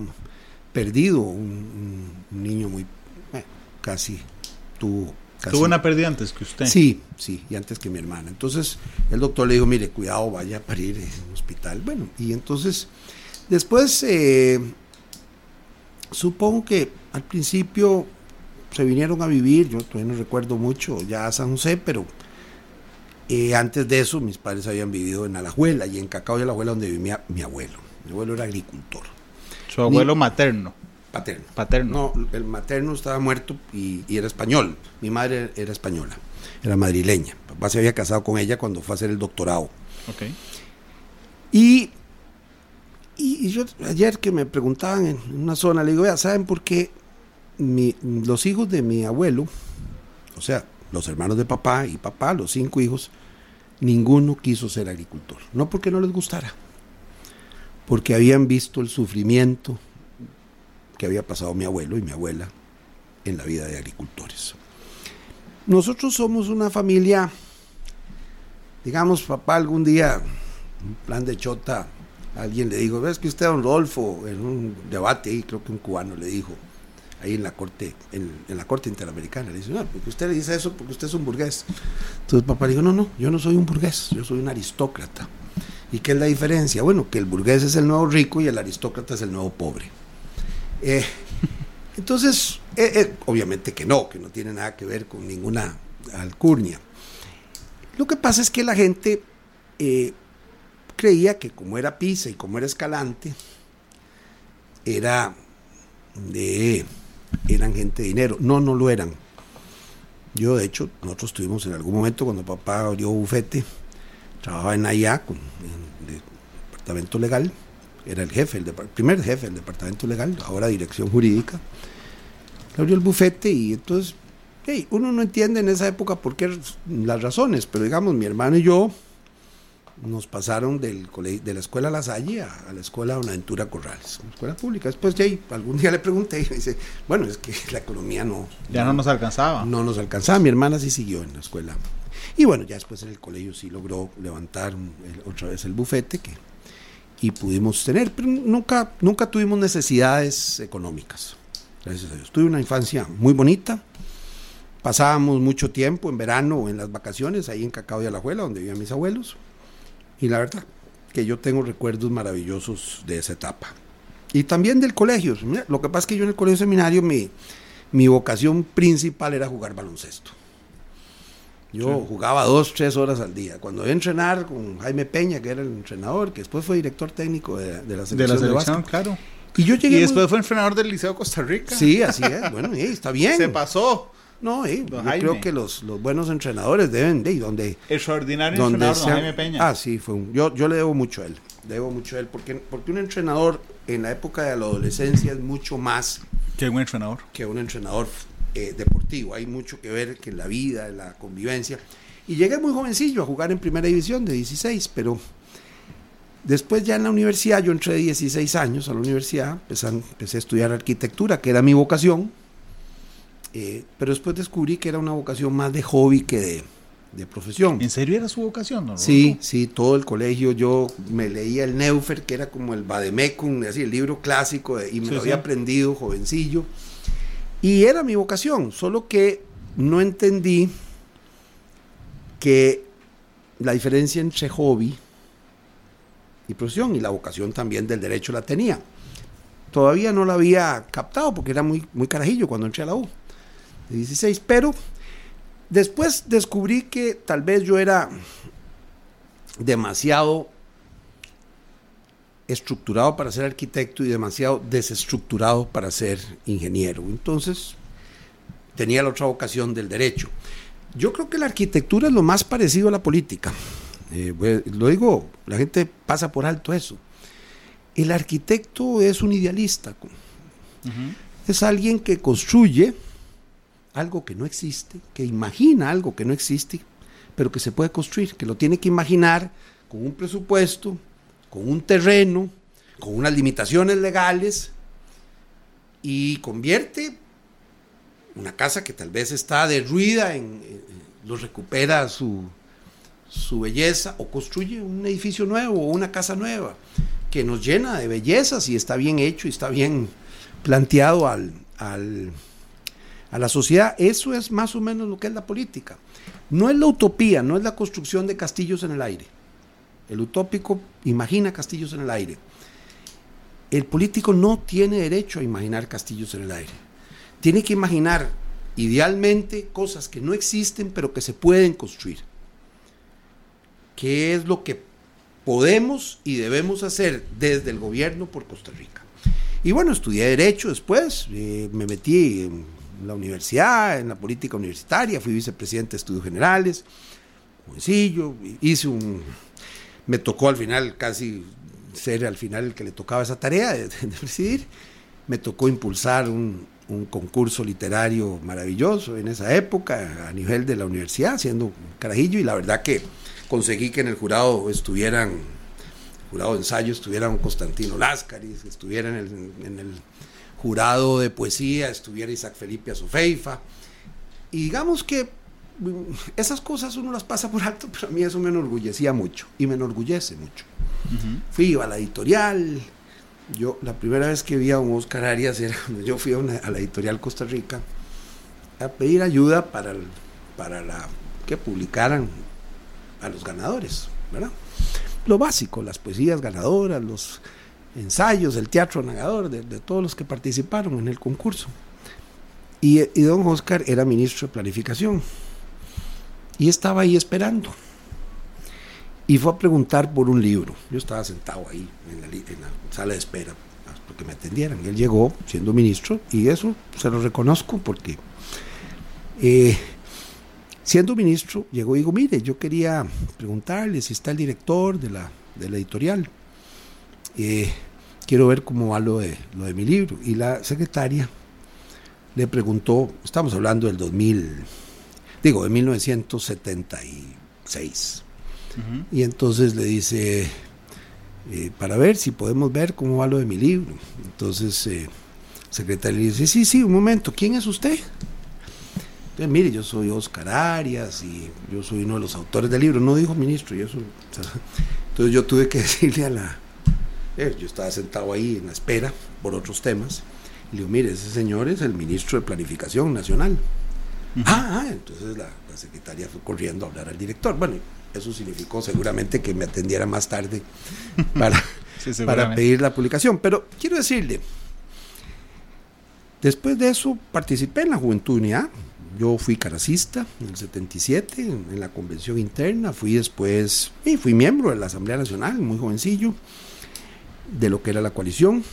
perdido un, niño muy, eh, casi tuvo... Casi, Tuvo una pérdida antes que usted. Sí, sí, y antes que mi hermana. Entonces el doctor le dijo, mire, cuidado, vaya a parir en un hospital. Bueno, y entonces después eh, supongo que al principio se vinieron a vivir, yo todavía no recuerdo mucho, ya a San José, pero eh, antes de eso mis padres habían vivido en Alajuela y en Cacao y Alajuela donde vivía mi abuelo. Mi abuelo era agricultor, Su abuelo materno. paterno. Paterno. No, el materno estaba muerto y, y era español. Mi madre era española, era madrileña. Papá se había casado con ella cuando fue a hacer el doctorado. Ok. Y, y, yo ayer que me preguntaban en una zona, le digo, ¿saben por qué los hijos de mi abuelo, o sea, los hermanos de papá y papá, los cinco hijos, ninguno quiso ser agricultor? No porque no les gustara, porque habían visto el sufrimiento que había pasado mi abuelo y mi abuela en la vida de agricultores. Nosotros somos una familia, digamos, papá algún día, un plan de chota, alguien le dijo, ves que usted, don Rodolfo, en un debate ahí, creo que un cubano le dijo, ahí en la corte, en, la corte interamericana, le dice, no, porque usted le dice eso porque usted es un burgués. Entonces papá dijo, no, no, yo no soy un burgués, yo soy un aristócrata. ¿Y qué es la diferencia? Bueno, que el burgués es el nuevo rico y el aristócrata es el nuevo pobre. Eh, (laughs) entonces, eh, eh, obviamente que no, que no tiene nada que ver con ninguna alcurnia. Lo que pasa es que la gente creía que como era Pisa y como era Escalante, era de, eran gente de dinero. No, no lo eran. Yo, de hecho, nosotros tuvimos en algún momento, cuando papá abrió bufete, trabajaba en AIA, en el departamento legal, era el jefe, el, primer jefe del departamento legal, ahora dirección jurídica. Abrió el bufete y entonces, uno no entiende en esa época por qué las razones, pero digamos, mi hermano y yo nos pasaron del cole- de la escuela La Salle a, a la escuela Bonaventura Corrales, una escuela pública. Después, hey, algún día le pregunté y me dice, bueno, es que la economía no, Ya no nos alcanzaba. no nos alcanzaba. Mi hermana sí siguió en la escuela. Y bueno, ya después en el colegio sí logró levantar el- otra vez el bufete que, y pudimos tener, pero nunca, nunca tuvimos necesidades económicas. Gracias a Dios. Tuve una infancia muy bonita. Pasábamos mucho tiempo en verano o en las vacaciones ahí en Cacao de Alajuela, donde vivían mis abuelos. Y la verdad que yo tengo recuerdos maravillosos de esa etapa. Y también del colegio. Mira, lo que pasa es que yo en el colegio seminario mi, mi vocación principal era jugar baloncesto. Yo jugaba dos, tres horas al día. Cuando iba a entrenar con Jaime Peña, que era el entrenador, que después fue director técnico de, de la selección de la selección, claro. Y yo Y muy- después fue entrenador del Liceo de Costa Rica. Sí, así es. Bueno, está (laughs) bien. Se pasó. No, Don yo Jaime. creo que los, los buenos entrenadores deben de, y donde Extraordinario donde entrenador, don sea- Jaime Peña. Ah, sí, fue un, yo, yo le debo mucho a él. Debo mucho a él porque, porque un entrenador en la época de la adolescencia es mucho más Qué buen entrenador. que un entrenador eh, deportivo. Hay mucho que ver que en la vida, en la convivencia. Y llegué muy jovencillo a jugar en primera división de 16, pero después ya en la universidad, yo entré de 16 años a la universidad, empecé a estudiar arquitectura, que era mi vocación, eh, pero después descubrí que era una vocación más de hobby que de, de profesión. ¿En serio era su vocación, Sí, sí, todo el colegio yo me leía el Neufer, que era como el Bademecum, así el libro clásico, de- y me Sí, lo sí. había aprendido jovencillo. Y era mi vocación, solo que no entendí que la diferencia entre hobby y profesión, y la vocación también del derecho la tenía. Todavía no la había captado porque era muy, muy carajillo cuando entré a la U, de 16, pero después descubrí que tal vez yo era demasiado estructurado para ser arquitecto y demasiado desestructurado para ser ingeniero. Entonces, tenía la otra vocación del derecho. Yo creo que la arquitectura es lo más parecido a la política. Eh, pues, lo digo, la gente pasa por alto eso. El arquitecto es un idealista, es alguien que construye algo que no existe, que imagina algo que no existe, pero que se puede construir, que lo tiene que imaginar con un presupuesto, con un terreno, con unas limitaciones legales y convierte una casa que tal vez está derruida, en, en- lo recupera su, su belleza o construye un edificio nuevo o una casa nueva que nos llena de bellezas y está bien hecho y está bien planteado al, al- a la sociedad. Eso es más o menos lo que es la política. No es la utopía, no es la construcción de castillos en el aire. El utópico imagina castillos en el aire. El político no tiene derecho a imaginar castillos en el aire. Tiene que imaginar idealmente cosas que no existen pero que se pueden construir. ¿Qué es lo que podemos y debemos hacer desde el gobierno por Costa Rica? Y bueno, estudié Derecho después, eh, me metí en la universidad, en la política universitaria, fui vicepresidente de Estudios Generales, sencillo, hice un... Me tocó al final casi ser al final el que le tocaba esa tarea de, de presidir. Me tocó impulsar un, un concurso literario maravilloso en esa época a nivel de la universidad, siendo un carajillo, y la verdad que conseguí que en el jurado estuvieran, jurado de ensayo estuviera un Constantino Láscaris, estuviera en el, en el jurado de poesía, estuviera Isaac Felipe Azofeifa, y digamos que esas cosas uno las pasa por alto, pero a mí eso me enorgullecía mucho y me enorgullece mucho. Fui a la editorial, yo la primera vez que vi a un Oscar Arias era yo fui a, la editorial Costa Rica a pedir ayuda para, para la, que publicaran a los ganadores, ¿verdad? Lo básico, las poesías ganadoras, los ensayos, el teatro ganador, de, todos los que participaron en el concurso. Y, don Oscar era ministro de Planificación y estaba ahí esperando. Y fue a preguntar por un libro. Yo estaba sentado ahí en la, sala de espera porque me atendieran. Él llegó siendo ministro y eso se lo reconozco porque eh, siendo ministro llegó y digo, mire, yo quería preguntarle si está el director de la, de la editorial. Eh, quiero ver cómo va lo de, lo de mi libro. Y la secretaria le preguntó, estamos hablando del 2000 digo, de 1976. Y entonces le dice, eh, para ver si podemos ver cómo va lo de mi libro. Entonces, eh, secretario le dice, sí, sí, un momento, ¿quién es usted? Entonces, mire, yo soy Oscar Arias y yo soy uno de los autores del libro. No dijo ministro, y eso. (laughs) entonces yo tuve que (laughs) decirle a la... Eh, yo estaba sentado ahí en la espera por otros temas. Y le digo, mire, ese señor es el ministro de Planificación Nacional. Ah, ah, entonces la, secretaria fue corriendo a hablar al director. Bueno, eso significó seguramente que me atendiera más tarde (laughs) para, para pedir la publicación. Pero quiero decirle, después de eso participé en la Juventud Unidad. Yo fui caracista en el 77, en, la convención interna. Fui después, y fui miembro de la Asamblea Nacional, muy jovencillo, de lo que era la coalición.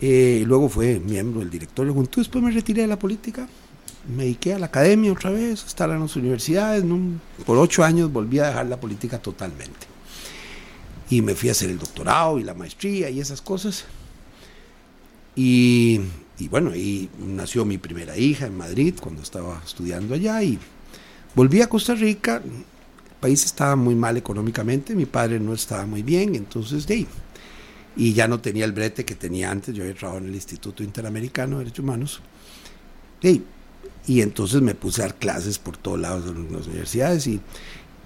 Eh, luego fue miembro del directorio Juventud. Después me retiré de la política me dediqué a la academia otra vez, a estar en las universidades. Por ocho años volví a dejar la política totalmente. Y me fui a hacer el doctorado y la maestría y esas cosas. Y, bueno, ahí nació mi primera hija en Madrid cuando estaba estudiando allá. Y volví a Costa Rica. País estaba muy mal económicamente, mi padre no estaba muy bien, entonces y ya no tenía el brete que tenía antes. Yo había trabajado en el Instituto Interamericano de Derechos Humanos. Y entonces me puse a dar clases por todos lados de las universidades y,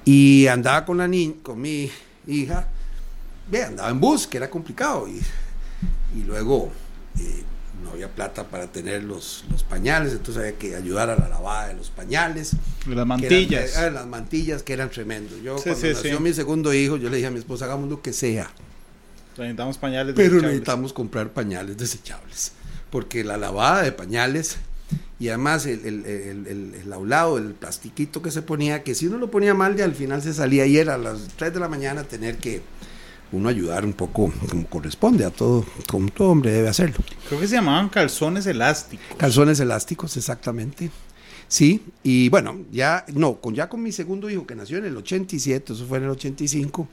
y andaba con, la niña, con mi hija, ve, andaba en bus, que era complicado, y, y luego eh, no había plata para tener los, los, pañales, entonces había que ayudar a la lavada de los pañales. Las mantillas. Ah, las mantillas que eran tremendos. Yo cuando nació mi segundo hijo, yo le dije a mi esposa, hagamos lo que sea. Necesitamos pañales Pero necesitamos comprar pañales desechables, porque la lavada de pañales y además el, el, el, el, aulado, el plastiquito que se ponía, que si uno lo ponía mal, ya al final se salía y era a las 3 de la mañana tener que uno ayudar un poco como corresponde a todo, como todo hombre debe hacerlo. Creo que se llamaban calzones elásticos. Calzones elásticos, exactamente. Sí, y bueno, ya, no, con, ya con mi segundo hijo que nació en el 87, eso fue en el 85,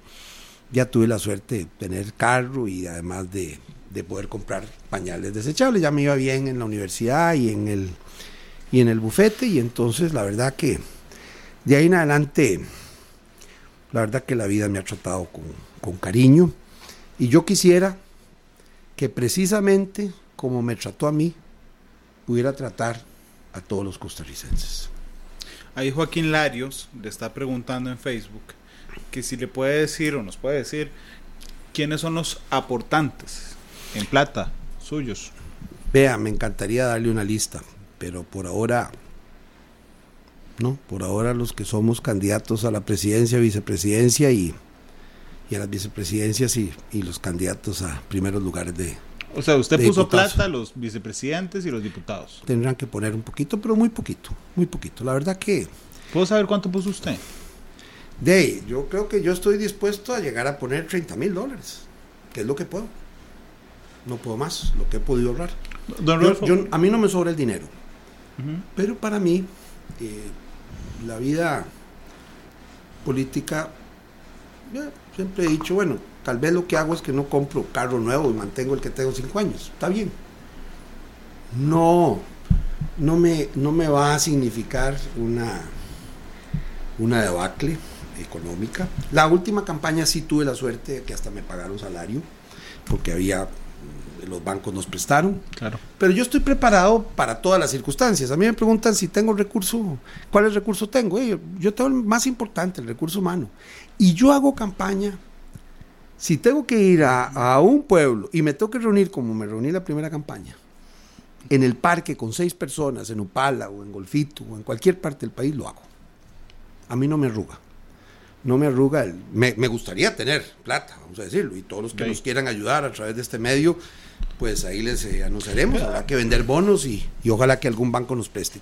ya tuve la suerte de tener carro y además de, de poder comprar pañales desechables. Ya me iba bien en la universidad y en el, y en el bufete y entonces la verdad que de ahí en adelante, la verdad que la vida me ha tratado con, con cariño y yo quisiera que precisamente como me trató a mí, pudiera tratar a todos los costarricenses. Ahí Joaquín Larios le está preguntando en Facebook que si le puede decir o nos puede decir quiénes son los aportantes en plata, suyos. Vea, me encantaría darle una lista, pero por ahora, no, por ahora los que somos candidatos a la presidencia, vicepresidencia y, y a las vicepresidencias y, los candidatos a primeros lugares de... O sea, usted puso plata a los vicepresidentes y los diputados. Tendrán que poner un poquito, pero muy poquito, muy poquito. La verdad que... ¿Puedo saber cuánto puso usted? De, yo creo que yo estoy dispuesto a llegar a poner 30 mil dólares, que es lo que puedo no puedo más, lo que he podido ahorrar. yo, a mí no me sobra el dinero, pero para mí eh, la vida política, siempre he dicho, bueno, tal vez lo que hago es que no compro carro nuevo y mantengo el que tengo cinco años, está bien. No, no me, no me va a significar una, una debacle económica. La última campaña sí tuve la suerte de que hasta me pagaron salario, porque había los bancos nos prestaron. Claro. Pero yo estoy preparado para todas las circunstancias. A mí me preguntan si tengo recurso, ¿cuál recurso tengo? Eh, yo tengo el más importante, el recurso humano. Y yo hago campaña. Si tengo que ir a, a un pueblo y me tengo que reunir como me reuní la primera campaña, en el parque con seis personas, en Upala o en Golfito o en cualquier parte del país, lo hago. A mí no me arruga. No me arruga. El, me, me gustaría tener plata, vamos a decirlo, y todos los que nos quieran ayudar a través de este medio, pues ahí les eh, anunciaremos. Habrá que vender bonos y, y ojalá que algún banco nos preste.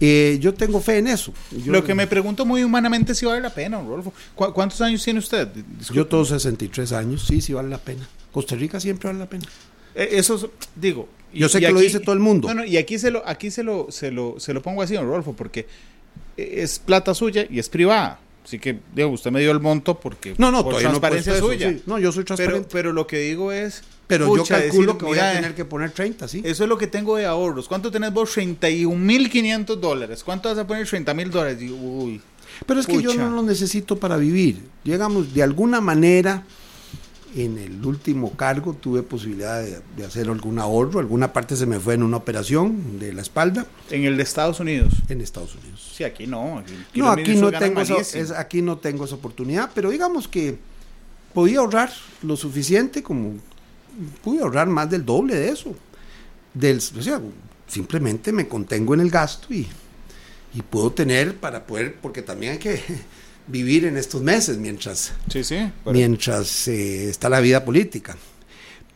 Eh, yo tengo fe en eso. Yo, Lo que me pregunto muy humanamente es si vale la pena, Rodolfo. ¿Cu- ¿Cuántos años tiene usted? Disculpe. Yo todos 63 años, sí, sí vale la pena. Costa Rica siempre vale la pena. Eh, Eso es- digo. Yo sé que lo dice todo el mundo. No, no, y aquí se lo, aquí se lo, se lo, se lo pongo así, don Rodolfo, porque es plata suya y es privada. Así que, digo, usted me dio el monto porque No, no, por no transparencia eso, suya. sí. No, yo soy Pero, transparente. pero lo que digo es. Pero pucha, yo calculo decir, que voy mira, a tener que poner 30, sí. Eso es lo que tengo de ahorros. ¿Cuánto tenés vos? 31.500 dólares. ¿Cuánto vas a poner? 30 mil dólares. Digo, uy. Pero es que yo no lo necesito para vivir. Llegamos, de alguna manera, en el último cargo tuve posibilidad de, de hacer algún ahorro. Alguna parte se me fue en una operación de la espalda En el de Estados Unidos. en Estados Unidos. Sí, aquí no. Aquí, No, aquí no, tengo esa, es- aquí no tengo esa oportunidad, pero digamos que podía ahorrar lo suficiente como pude ahorrar más del doble de eso. Del, o sea, simplemente me contengo en el gasto y, y puedo tener para poder, porque también hay que (laughs) vivir en estos meses mientras, Sí, sí. pero- mientras eh, está la vida política.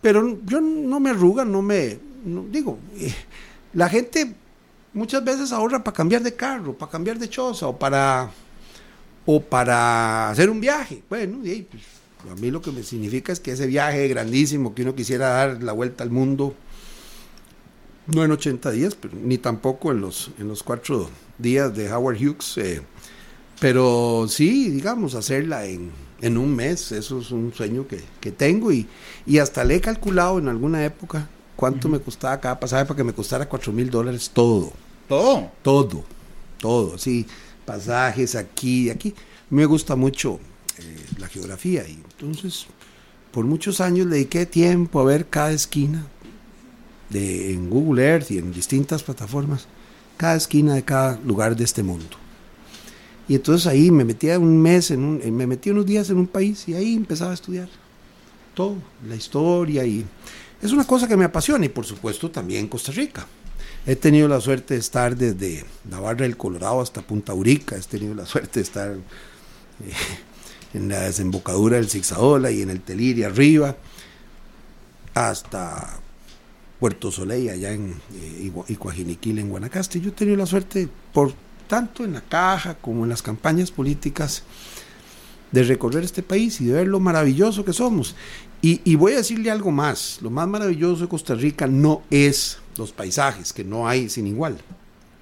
Pero yo no me arruga, no me... no- digo, eh, la gente muchas veces ahorra para cambiar de carro, para cambiar de choza o para, o para hacer un viaje. Bueno, y, ahí, pues, a mí lo que me significa es que ese viaje grandísimo que uno quisiera dar la vuelta al mundo, no en 80 días, pero ni tampoco en los, en los cuatro días de Howard Hughes. eh, pero sí, digamos, hacerla en, en un mes, eso es un sueño que, que tengo y, y hasta le he calculado en alguna época cuánto me costaba cada pasaje para que me costara 4 mil dólares todo, Todo. todo, todo, sí, pasajes aquí y aquí. Me gusta mucho eh, la geografía y entonces por muchos años dediqué tiempo a ver cada esquina de, en Google Earth y en distintas plataformas, cada esquina de cada lugar de este mundo. Y entonces ahí me metía un mes, en un, me metí unos días en un país y ahí empezaba a estudiar todo, la historia y es una cosa que me apasiona y por supuesto también Costa Rica. He tenido la suerte de estar desde Navarra del Colorado hasta Punta Urica, he tenido la suerte de estar eh, en la desembocadura del Zigzagola y en el Telir y arriba, hasta Puerto Soleil, allá en eh, Iguajiniquil, en Guanacaste. Yo he tenido la suerte, por tanto en la caja como en las campañas políticas, de recorrer este país y de ver lo maravilloso que somos. Y, y voy a decirle algo más, lo más maravilloso de Costa Rica no es los paisajes, que no hay sin igual.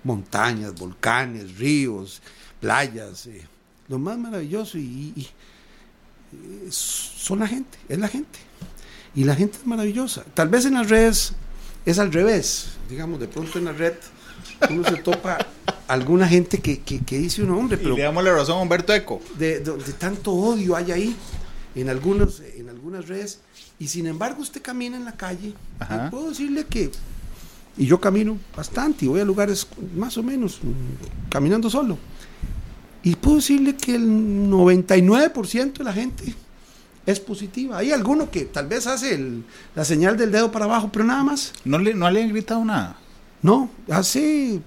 Montañas, volcanes, ríos, playas. eh. Lo más maravilloso y, y- y, eh, son la gente, es la gente. Y la gente es maravillosa. Tal vez en las redes es al revés. Digamos, de pronto en la red uno se topa alguna gente que, que, que dice un hombre, Y pero le damos la razón a Humberto Eco. de, de- de tanto odio hay ahí en, algunos, en algunas redes. Y sin embargo usted camina en la calle. Y puedo decirle que... Y yo camino bastante y voy a lugares más o menos mm, caminando solo. Y puedo decirle que el 99% de la gente es positiva. Hay alguno que tal vez hace el- la señal del dedo para abajo, pero nada más. No le, no le han gritado nada. No, hace.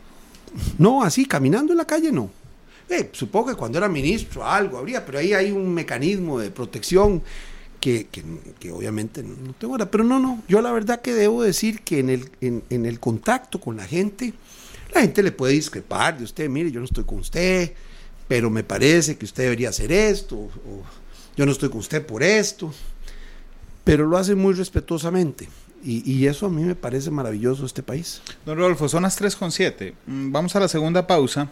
No, así, caminando en la calle no. Eh, supongo que cuando era ministro algo habría, pero ahí hay un mecanismo de protección que, que- que obviamente no no tengo ahora. Pero no, no, yo la verdad que debo decir que en el, en, en el contacto con la gente, la gente le puede discrepar de usted, mire, yo no estoy con usted, pero me parece que usted debería hacer esto, yo no estoy con usted por esto, pero lo hace muy respetuosamente. Y, eso a mí me parece maravilloso de este país. Don Rodolfo, son las 3.7. Mm, Vamos a la segunda pausa.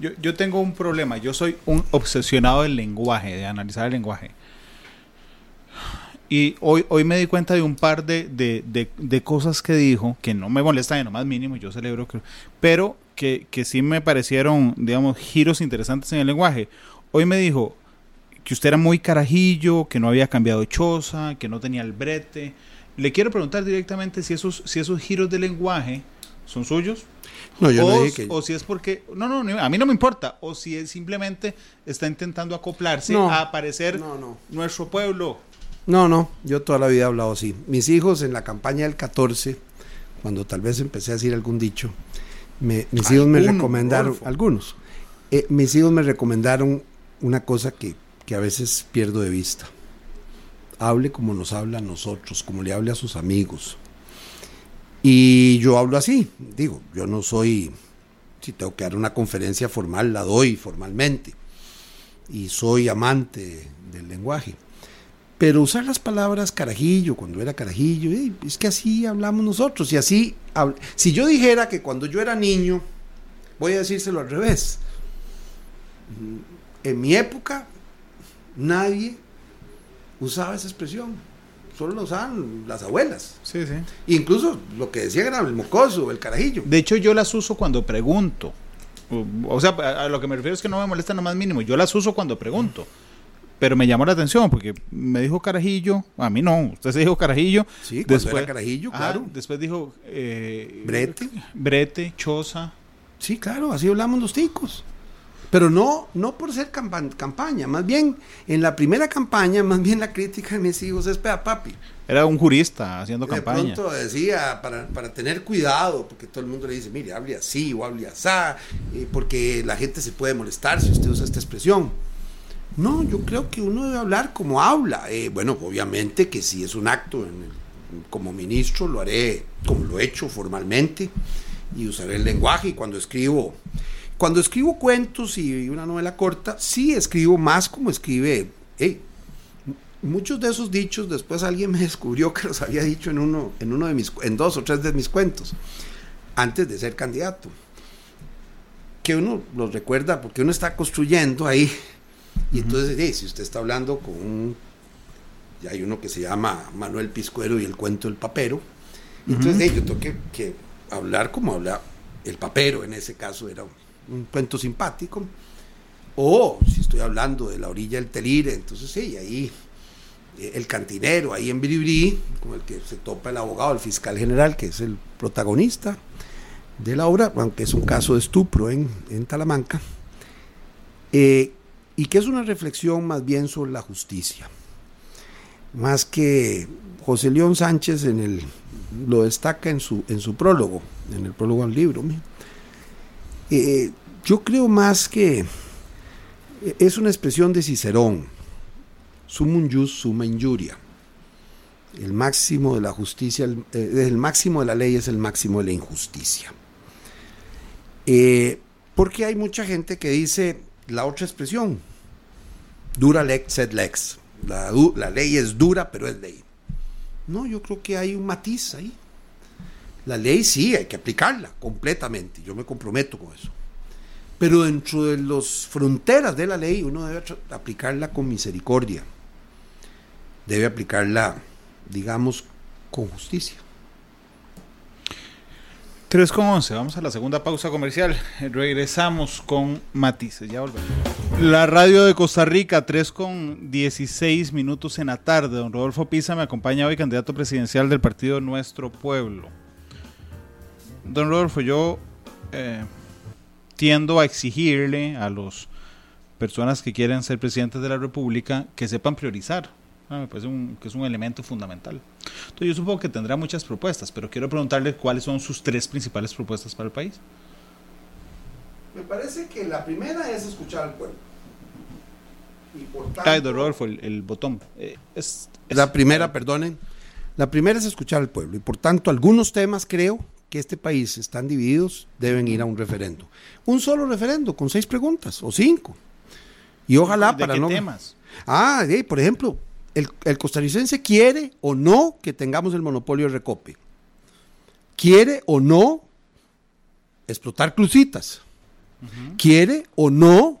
Yo, yo tengo un problema. Yo soy un obsesionado del lenguaje, de analizar el lenguaje. Y hoy, hoy me di cuenta de un par de, de, de- de cosas que dijo que no me molestan en lo más mínimo, yo celebro que... Pero que, que sí me parecieron, digamos, giros interesantes en el lenguaje. Hoy me dijo que usted era muy carajillo, que no había cambiado choza, que no tenía el brete. Le quiero preguntar directamente si esos, si esos giros de lenguaje son suyos. No, yo o, no dije que... o si es porque. No, no, no, a mí no me importa. O si él simplemente está intentando acoplarse No. a parecer No, no. nuestro pueblo. No, no, yo toda la vida he hablado así. Mis hijos en la campaña del 14, cuando tal vez empecé a decir algún dicho, me- mis hijos me recomendaron, algunos, eh, mis hijos me recomendaron una cosa que, que a veces pierdo de vista. Hable como nos habla a nosotros, como le hable a sus amigos. Y yo hablo así, digo, yo no soy, si tengo que dar una conferencia formal, la doy formalmente. Y soy amante del lenguaje. Pero usar las palabras carajillo, cuando era carajillo, es que así hablamos nosotros. Y así, si yo dijera que cuando yo era niño, voy a decírselo al revés. Mm, En mi época, nadie usaba esa expresión. Solo lo usaban las abuelas. Sí, sí. Incluso lo que decían era el mocoso, el carajillo. De hecho, yo las uso cuando pregunto. O, sea, a, lo que me refiero es que no me molesta lo más mínimo. Yo las uso cuando pregunto. Pero me llamó la atención porque me dijo carajillo. A mí no, usted se dijo carajillo. Sí, cuando era carajillo, claro. Después dijo. eh, Brete. Brete, choza. Sí, claro, así hablamos los ticos. Pero no, no por ser campa- campaña, más bien en la primera campaña, más bien la crítica de mis hijos es, "Pea, papi, Era un jurista haciendo de campaña. pronto decía, para, para tener cuidado, porque todo el mundo le dice, mire, hable así o hable así, eh, porque la gente se puede molestar si usted usa esta expresión. No, yo creo que uno debe hablar como habla. Eh, bueno, obviamente que si es un acto como ministro, lo haré como lo he hecho formalmente y usaré el lenguaje y cuando escribo... Cuando escribo cuentos y una novela corta, sí escribo más como escribe hey, muchos de esos dichos después alguien me (laughs) descubrió que los había dicho en uno en uno de mis en dos o tres de mis cuentos antes de ser candidato que uno los recuerda porque uno está construyendo ahí y entonces eh, si usted está hablando con un y hay uno que se llama Manuel Piscuero y el cuento del papero entonces eh, yo tengo que, que hablar como habla el papero en ese caso era un, un cuento simpático o si estoy hablando de la orilla del Telire entonces sí ahí eh, el cantinero ahí en Biribrí, con el que se topa el abogado, el fiscal general, que es el protagonista de la obra, aunque es un caso de estupro en, en Talamanca, eh, y que es una reflexión más bien sobre la justicia. Más que José León Sánchez en el, lo destaca en su, en su prólogo, en el prólogo al libro. Eh, yo creo más que eh, es una expresión de Cicerón, sumum jus summa injuria. El máximo de la justicia, el, eh, el máximo de la ley es el máximo de la injusticia. Porque hay mucha gente que dice la otra expresión, dura lex sed lex. La, la ley es dura, pero es ley. No, yo creo que hay un matiz ahí. La ley sí, hay que aplicarla completamente. Yo me comprometo con eso. Pero dentro de las fronteras de la ley uno debe aplicarla con misericordia. Debe aplicarla, digamos, con justicia. 3 con 11, vamos a la segunda pausa comercial. Regresamos con matices, ya volvemos. La radio de Costa Rica, 3 con 16 minutos en la tarde. Don Rodolfo Pisa me acompaña hoy, candidato presidencial del partido Nuestro Pueblo. Don Rodolfo, yo eh, tiendo a exigirle a las personas que quieren ser presidentes de la República que sepan priorizar. Ah, me parece un- que es un elemento fundamental. Entonces yo supongo que tendrá muchas propuestas, pero quiero preguntarle cuáles son sus tres principales propuestas para el país. Me parece que la primera es escuchar al pueblo. Y por don Rodolfo, el, el botón. Eh, es, es- La primera, perdonen. La primera es escuchar al pueblo y por tanto algunos temas creo que este país están divididos, deben ir a un referendo. Un solo referendo con seis preguntas o cinco. Y ojalá ¿De para qué no... temas? Ah, sí, por ejemplo, el, el costarricense quiere o no que tengamos el monopolio de recope. Quiere o no explotar crucitas. Quiere o no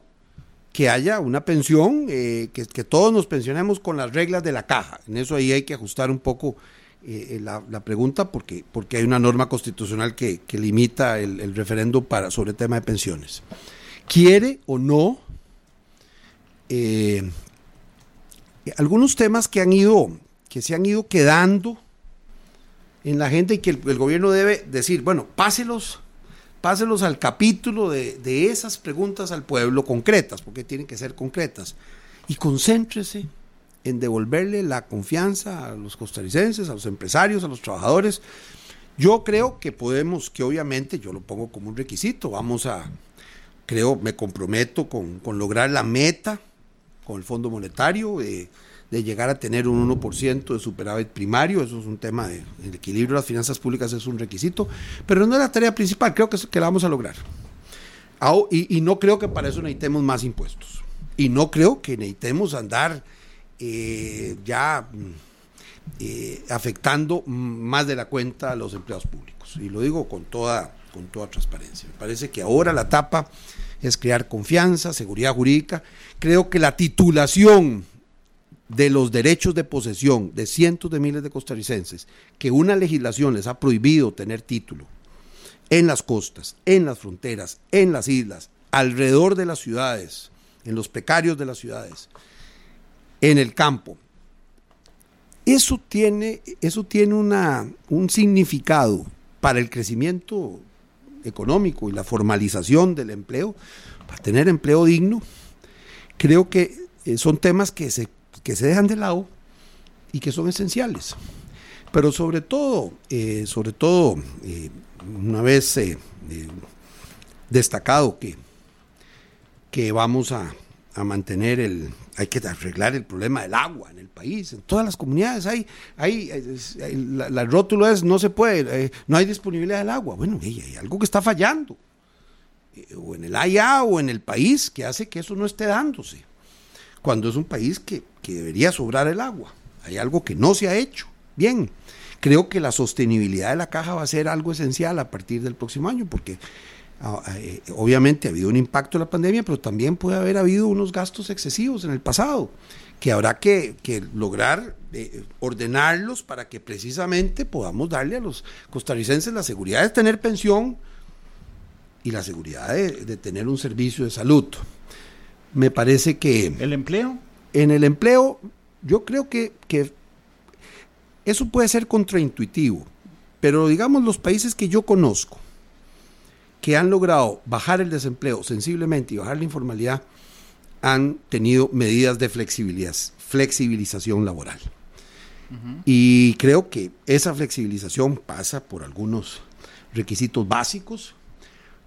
que haya una pensión, eh, que, que todos nos pensionemos con las reglas de la caja. En eso ahí hay que ajustar un poco eh, eh, la, la pregunta porque, porque hay una norma constitucional que, que limita el, el referendo para, sobre el tema de pensiones. ¿Quiere o no eh, algunos temas que han ido, que se han ido quedando en la gente y que el, gobierno debe decir, bueno, páselos, páselos al capítulo de, de esas preguntas al pueblo concretas, porque tienen que ser concretas, y concéntrese en devolverle la confianza a los costarricenses, a los empresarios, a los trabajadores. Yo creo que podemos, que obviamente yo lo pongo como un requisito, vamos a, creo, me comprometo con, con lograr la meta con el Fondo Monetario, de, llegar a tener un 1% de superávit primario, eso es un tema de, el equilibrio de las finanzas públicas es un requisito, pero no es la tarea principal, creo que, la vamos a lograr. Ao- y, y no creo que para eso necesitemos más impuestos. Y no creo que necesitemos andar eh, ya mm, eh, afectando más de la cuenta a los empleados públicos. Y lo digo con toda, con toda transparencia. Me parece que ahora la etapa es crear confianza, seguridad jurídica. Creo que la titulación de los derechos de posesión de cientos de miles de costarricenses, que una legislación les ha prohibido tener título en las costas, en las fronteras, en las islas, alrededor de las ciudades, en los precarios de las ciudades, en el campo. Eso tiene, eso tiene una, un significado para el crecimiento económico y la formalización del empleo, para tener empleo digno. Creo que eh, son temas que se, que se dejan de lado y que son esenciales. Pero sobre todo, eh, sobre todo, eh, una vez destacado que, que vamos a, a mantener el, hay que arreglar el problema del agua en el país. En todas las comunidades hay, hay, la, la rótulo es no se puede, eh, no hay disponibilidad del agua. Bueno, hay algo que está fallando. Eh, o en el AIA o en el país que hace que eso no esté dándose. Cuando es un país que, que debería sobrar el agua. Hay algo que no se ha hecho. Bien, creo que la sostenibilidad de la caja va a ser algo esencial a partir del próximo año, porque obviamente ha habido un impacto de la pandemia, pero también puede haber habido unos gastos excesivos en el pasado, que habrá que, que lograr eh, ordenarlos para que precisamente podamos darle a los costarricenses la seguridad de tener pensión y la seguridad de, de tener un servicio de salud. Me parece que ¿El empleo? en el empleo, yo creo que, que eso puede ser contraintuitivo, pero digamos los países que yo conozco, que han logrado bajar el desempleo sensiblemente y bajar la informalidad, han tenido medidas de flexibilidad, flexibilización laboral. Y creo que esa flexibilización pasa por algunos requisitos básicos,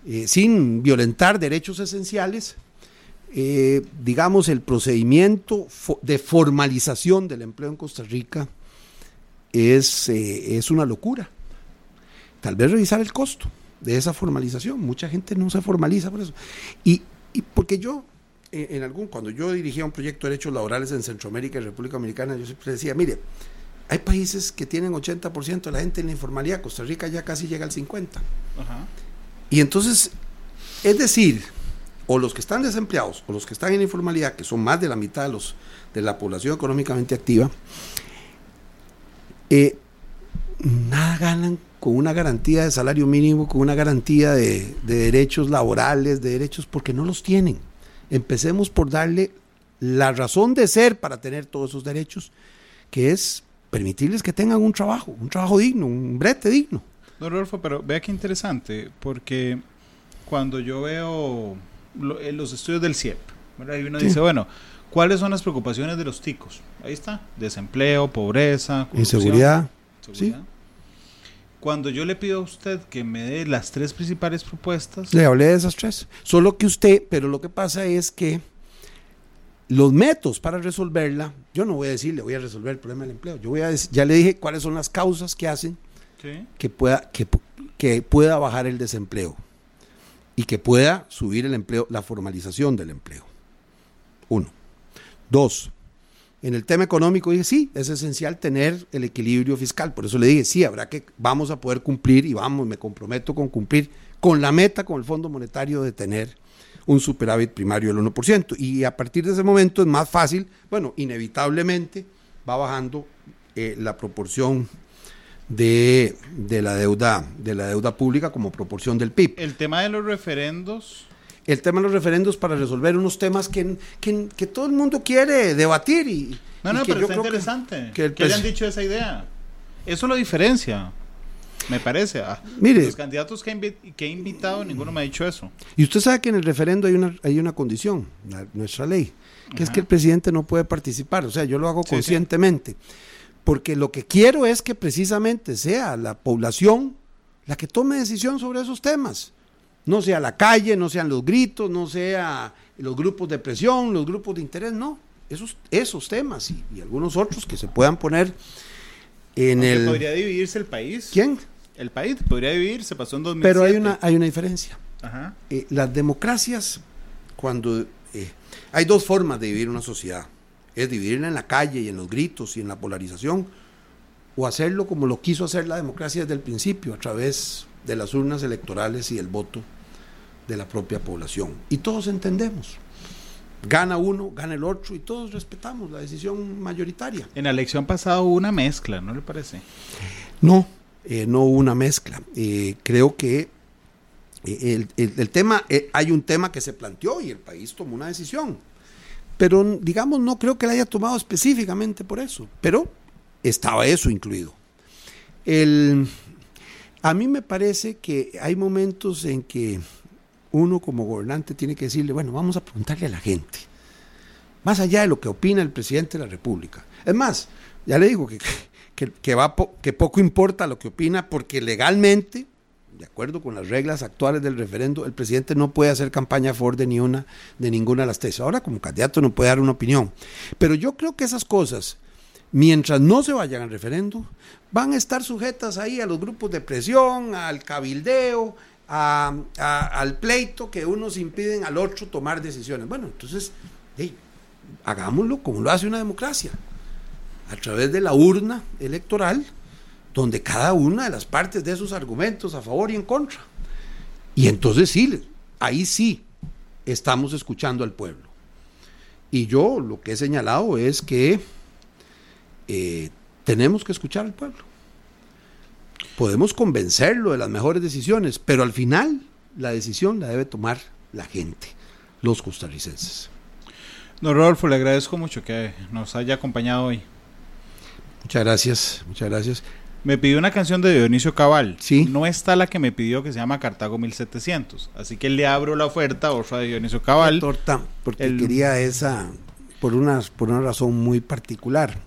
eh, sin violentar derechos esenciales, eh, digamos, el procedimiento fo- de formalización del empleo en Costa Rica es, eh, es una locura. Tal vez revisar el costo de esa formalización. Mucha gente no se formaliza por eso. Y, y porque yo, eh, en algún, cuando yo dirigía un proyecto de derechos laborales en Centroamérica y República Dominicana, yo siempre decía, mire, hay países que tienen 80% de la gente en la informalidad, Costa Rica ya casi llega al 50%. Ajá. Y entonces, es decir, o los que están desempleados o los que están en informalidad, que son más de la mitad de, los, de la población económicamente activa, eh, nada ganan con una garantía de salario mínimo, con una garantía de, de derechos laborales, de derechos, porque no los tienen. Empecemos por darle la razón de ser para tener todos esos derechos, que es permitirles que tengan un trabajo, un trabajo digno, un brete digno. Don Rodolfo, pero vea qué interesante, porque cuando yo veo lo- eh, los estudios del CIEP, ¿verdad? y uno Sí. dice, bueno, ¿cuáles son las preocupaciones de los ticos? Ahí está, desempleo, pobreza, corrupción, Inseguridad. seguridad. Cuando yo le pido a usted que me dé las tres principales propuestas, Le hablé de esas tres. Solo que usted, pero lo que pasa es que los métodos para resolverla, yo no voy a decirle voy a resolver el problema del empleo. Yo voy a dec- ya le dije cuáles son las causas que hacen ¿sí? que pueda, que, que pueda bajar el desempleo y que pueda subir el empleo, la formalización del empleo. Uno. Dos. En el tema económico dije, sí, es esencial tener el equilibrio fiscal. Por eso le dije, sí, habrá que, vamos a poder cumplir y vamos, me comprometo con cumplir con la meta, con el Fondo Monetario de tener un superávit primario del 1%. Y a partir de ese momento es más fácil, bueno, inevitablemente va bajando eh, la proporción de, de la deuda de la deuda pública como proporción del PIB. El tema de los referendos, El tema de los referendos para resolver unos temas que, que, que todo el mundo quiere debatir y, no, y no, que pero yo está creo que- interesante que el que, hayan pres- dicho esa idea. Eso lo diferencia. Me parece. ah. Mire. Los candidatos que, he invi- que he invitado, ninguno me ha dicho eso. Y usted sabe que en el referendo hay una, hay una condición, la- nuestra ley, que es que el presidente no puede participar. O sea, yo lo hago Sí, sí. conscientemente. Porque lo que quiero es que precisamente sea la población la que tome decisión sobre esos temas. No sea la calle, no sean los gritos, no sea los grupos de presión, los grupos de interés, no. Esos, esos temas y, y algunos otros que se puedan poner en Aunque el... Podría dividirse el país. ¿Quién? El país podría dividirse, pasó en 2007. Pero hay una, hay una diferencia. Ajá. eh, las democracias, cuando eh, hay dos formas de vivir una sociedad, es dividirla en la calle y en los gritos y en la polarización, o hacerlo como lo quiso hacer la democracia desde el principio, a través de las urnas electorales y el voto de la propia población. Y todos entendemos. Gana uno, gana el otro, y todos respetamos la decisión mayoritaria. En la elección pasada hubo una mezcla, ¿no le parece? No, eh, no hubo una mezcla. Eh, creo que eh, el, el- el tema, eh, hay un tema que se planteó y el país tomó una decisión. Pero digamos, no creo que la haya tomado específicamente por eso. Pero estaba eso incluido. El, a mí me parece que hay momentos en que uno como gobernante tiene que decirle, bueno, vamos a preguntarle a la gente, más allá de lo que opina el presidente de la República. Es más, ya le digo que, que, que va po- que poco importa lo que opina porque legalmente, de acuerdo con las reglas actuales del referendo, el presidente no puede hacer campaña a favor de, ni una, de ninguna de las tres. Ahora como candidato no puede dar una opinión. Pero yo creo que esas cosas, mientras no se vayan al referendo, van a estar sujetas ahí a los grupos de presión, al cabildeo, al pleito que unos impiden al otro tomar decisiones. Bueno, entonces, hey, hagámoslo como lo hace una democracia, a través de la urna electoral, donde cada una de las partes de sus argumentos a favor y en contra. Y entonces sí, ahí sí estamos escuchando al pueblo. Y yo lo que he señalado es que eh, tenemos que escuchar al pueblo. Podemos convencerlo de las mejores decisiones, pero al final la decisión la debe tomar la gente, los costarricenses. Don Rodolfo, le agradezco mucho que nos haya acompañado hoy. Muchas gracias, muchas gracias. Me pidió una canción de Dionisio Cabal. Sí. No está la que me pidió que se llama Cartago 1700. Así que le abro la oferta, otra de Dionisio Cabal. torta, porque el- quería esa por una, por una razón muy particular.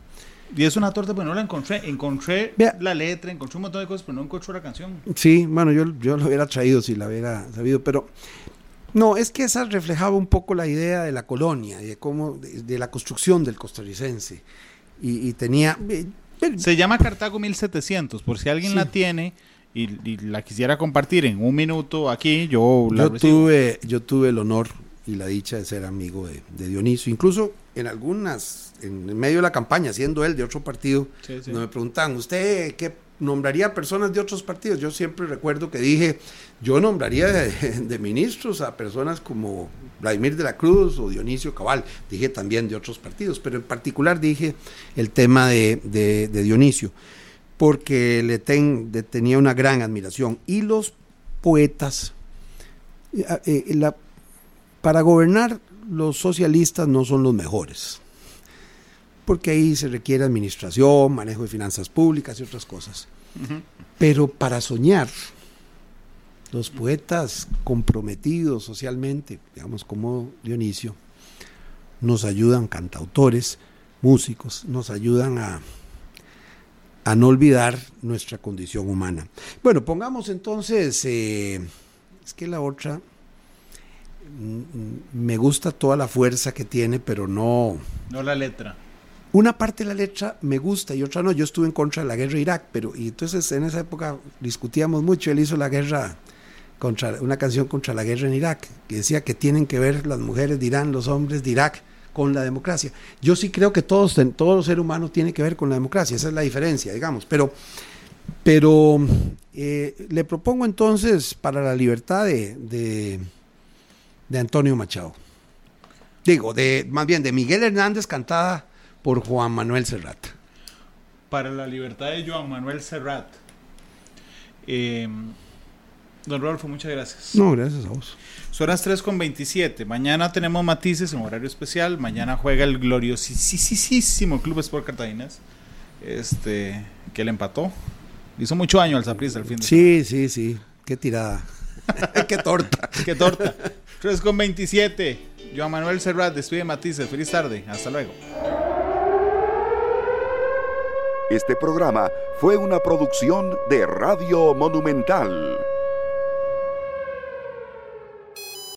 Y es una torta, pero no la encontré. Encontré Vea. la letra, encontré un montón de cosas, pero no encontré la canción. Sí, bueno, yo, yo lo hubiera traído si la hubiera sabido, pero no, es que esa reflejaba un poco la idea de la colonia de cómo, de, de la construcción del costarricense. Y, y tenía. eh, Se llama Cartago 1700. Por si alguien Sí. la tiene y, y la quisiera compartir en un minuto aquí, yo la yo recibo. tuve, yo tuve el honor y la dicha de ser amigo de, de Dionisio, incluso en algunas, en medio de la campaña, siendo él de otro partido, Sí, me preguntaban, ¿usted qué nombraría personas de otros partidos? Yo siempre recuerdo que dije, yo nombraría de, (laughs) de ministros a personas como Vladimir de la Cruz o Dionisio Cabal, dije también de otros partidos, pero en particular dije el tema de, de- de Dionisio, porque le, ten- le tenía una gran admiración. Y los poetas, eh, eh, la- para gobernar los socialistas no son los mejores porque ahí se requiere administración, manejo de finanzas públicas y otras cosas. Pero para soñar, los poetas comprometidos socialmente, digamos como Dionisio, nos ayudan, cantautores, músicos, nos ayudan a, a no olvidar nuestra condición humana. Bueno, pongamos entonces, eh, es que la otra, me gusta toda la fuerza que tiene, pero no, No la letra. una parte de la letra me gusta y otra no. Yo estuve en contra de la guerra de Irak, pero y entonces en esa época discutíamos mucho. Él hizo la guerra contra una canción contra la guerra en Irak que decía que tienen que ver las mujeres de Irán, los hombres de Irak con la democracia. Yo sí creo que todos, todo ser humano tiene que ver con la democracia. Esa es la diferencia, digamos. Pero, pero eh, le propongo entonces para la libertad de, de, de Antonio Machado. Digo, de más bien de Miguel Hernández cantada por Juan Manuel Serrat. Para la libertad de Joan Manuel Serrat. Eh, don Rodolfo, muchas gracias. No, gracias a vos. Son las 3 con 27. Mañana tenemos matices en horario especial. Mañana juega el gloriosísimo Club Sport Cartaginés. Este, que le empató Hizo mucho daño al Saprissa el fin de Sí, sí, sí. Qué tirada. (laughs) (laughs) Qué torta. Qué torta. 3 con 27. Joan Manuel Serrat, despide Matices. Feliz tarde. Hasta luego. Este programa fue una producción de Radio Monumental.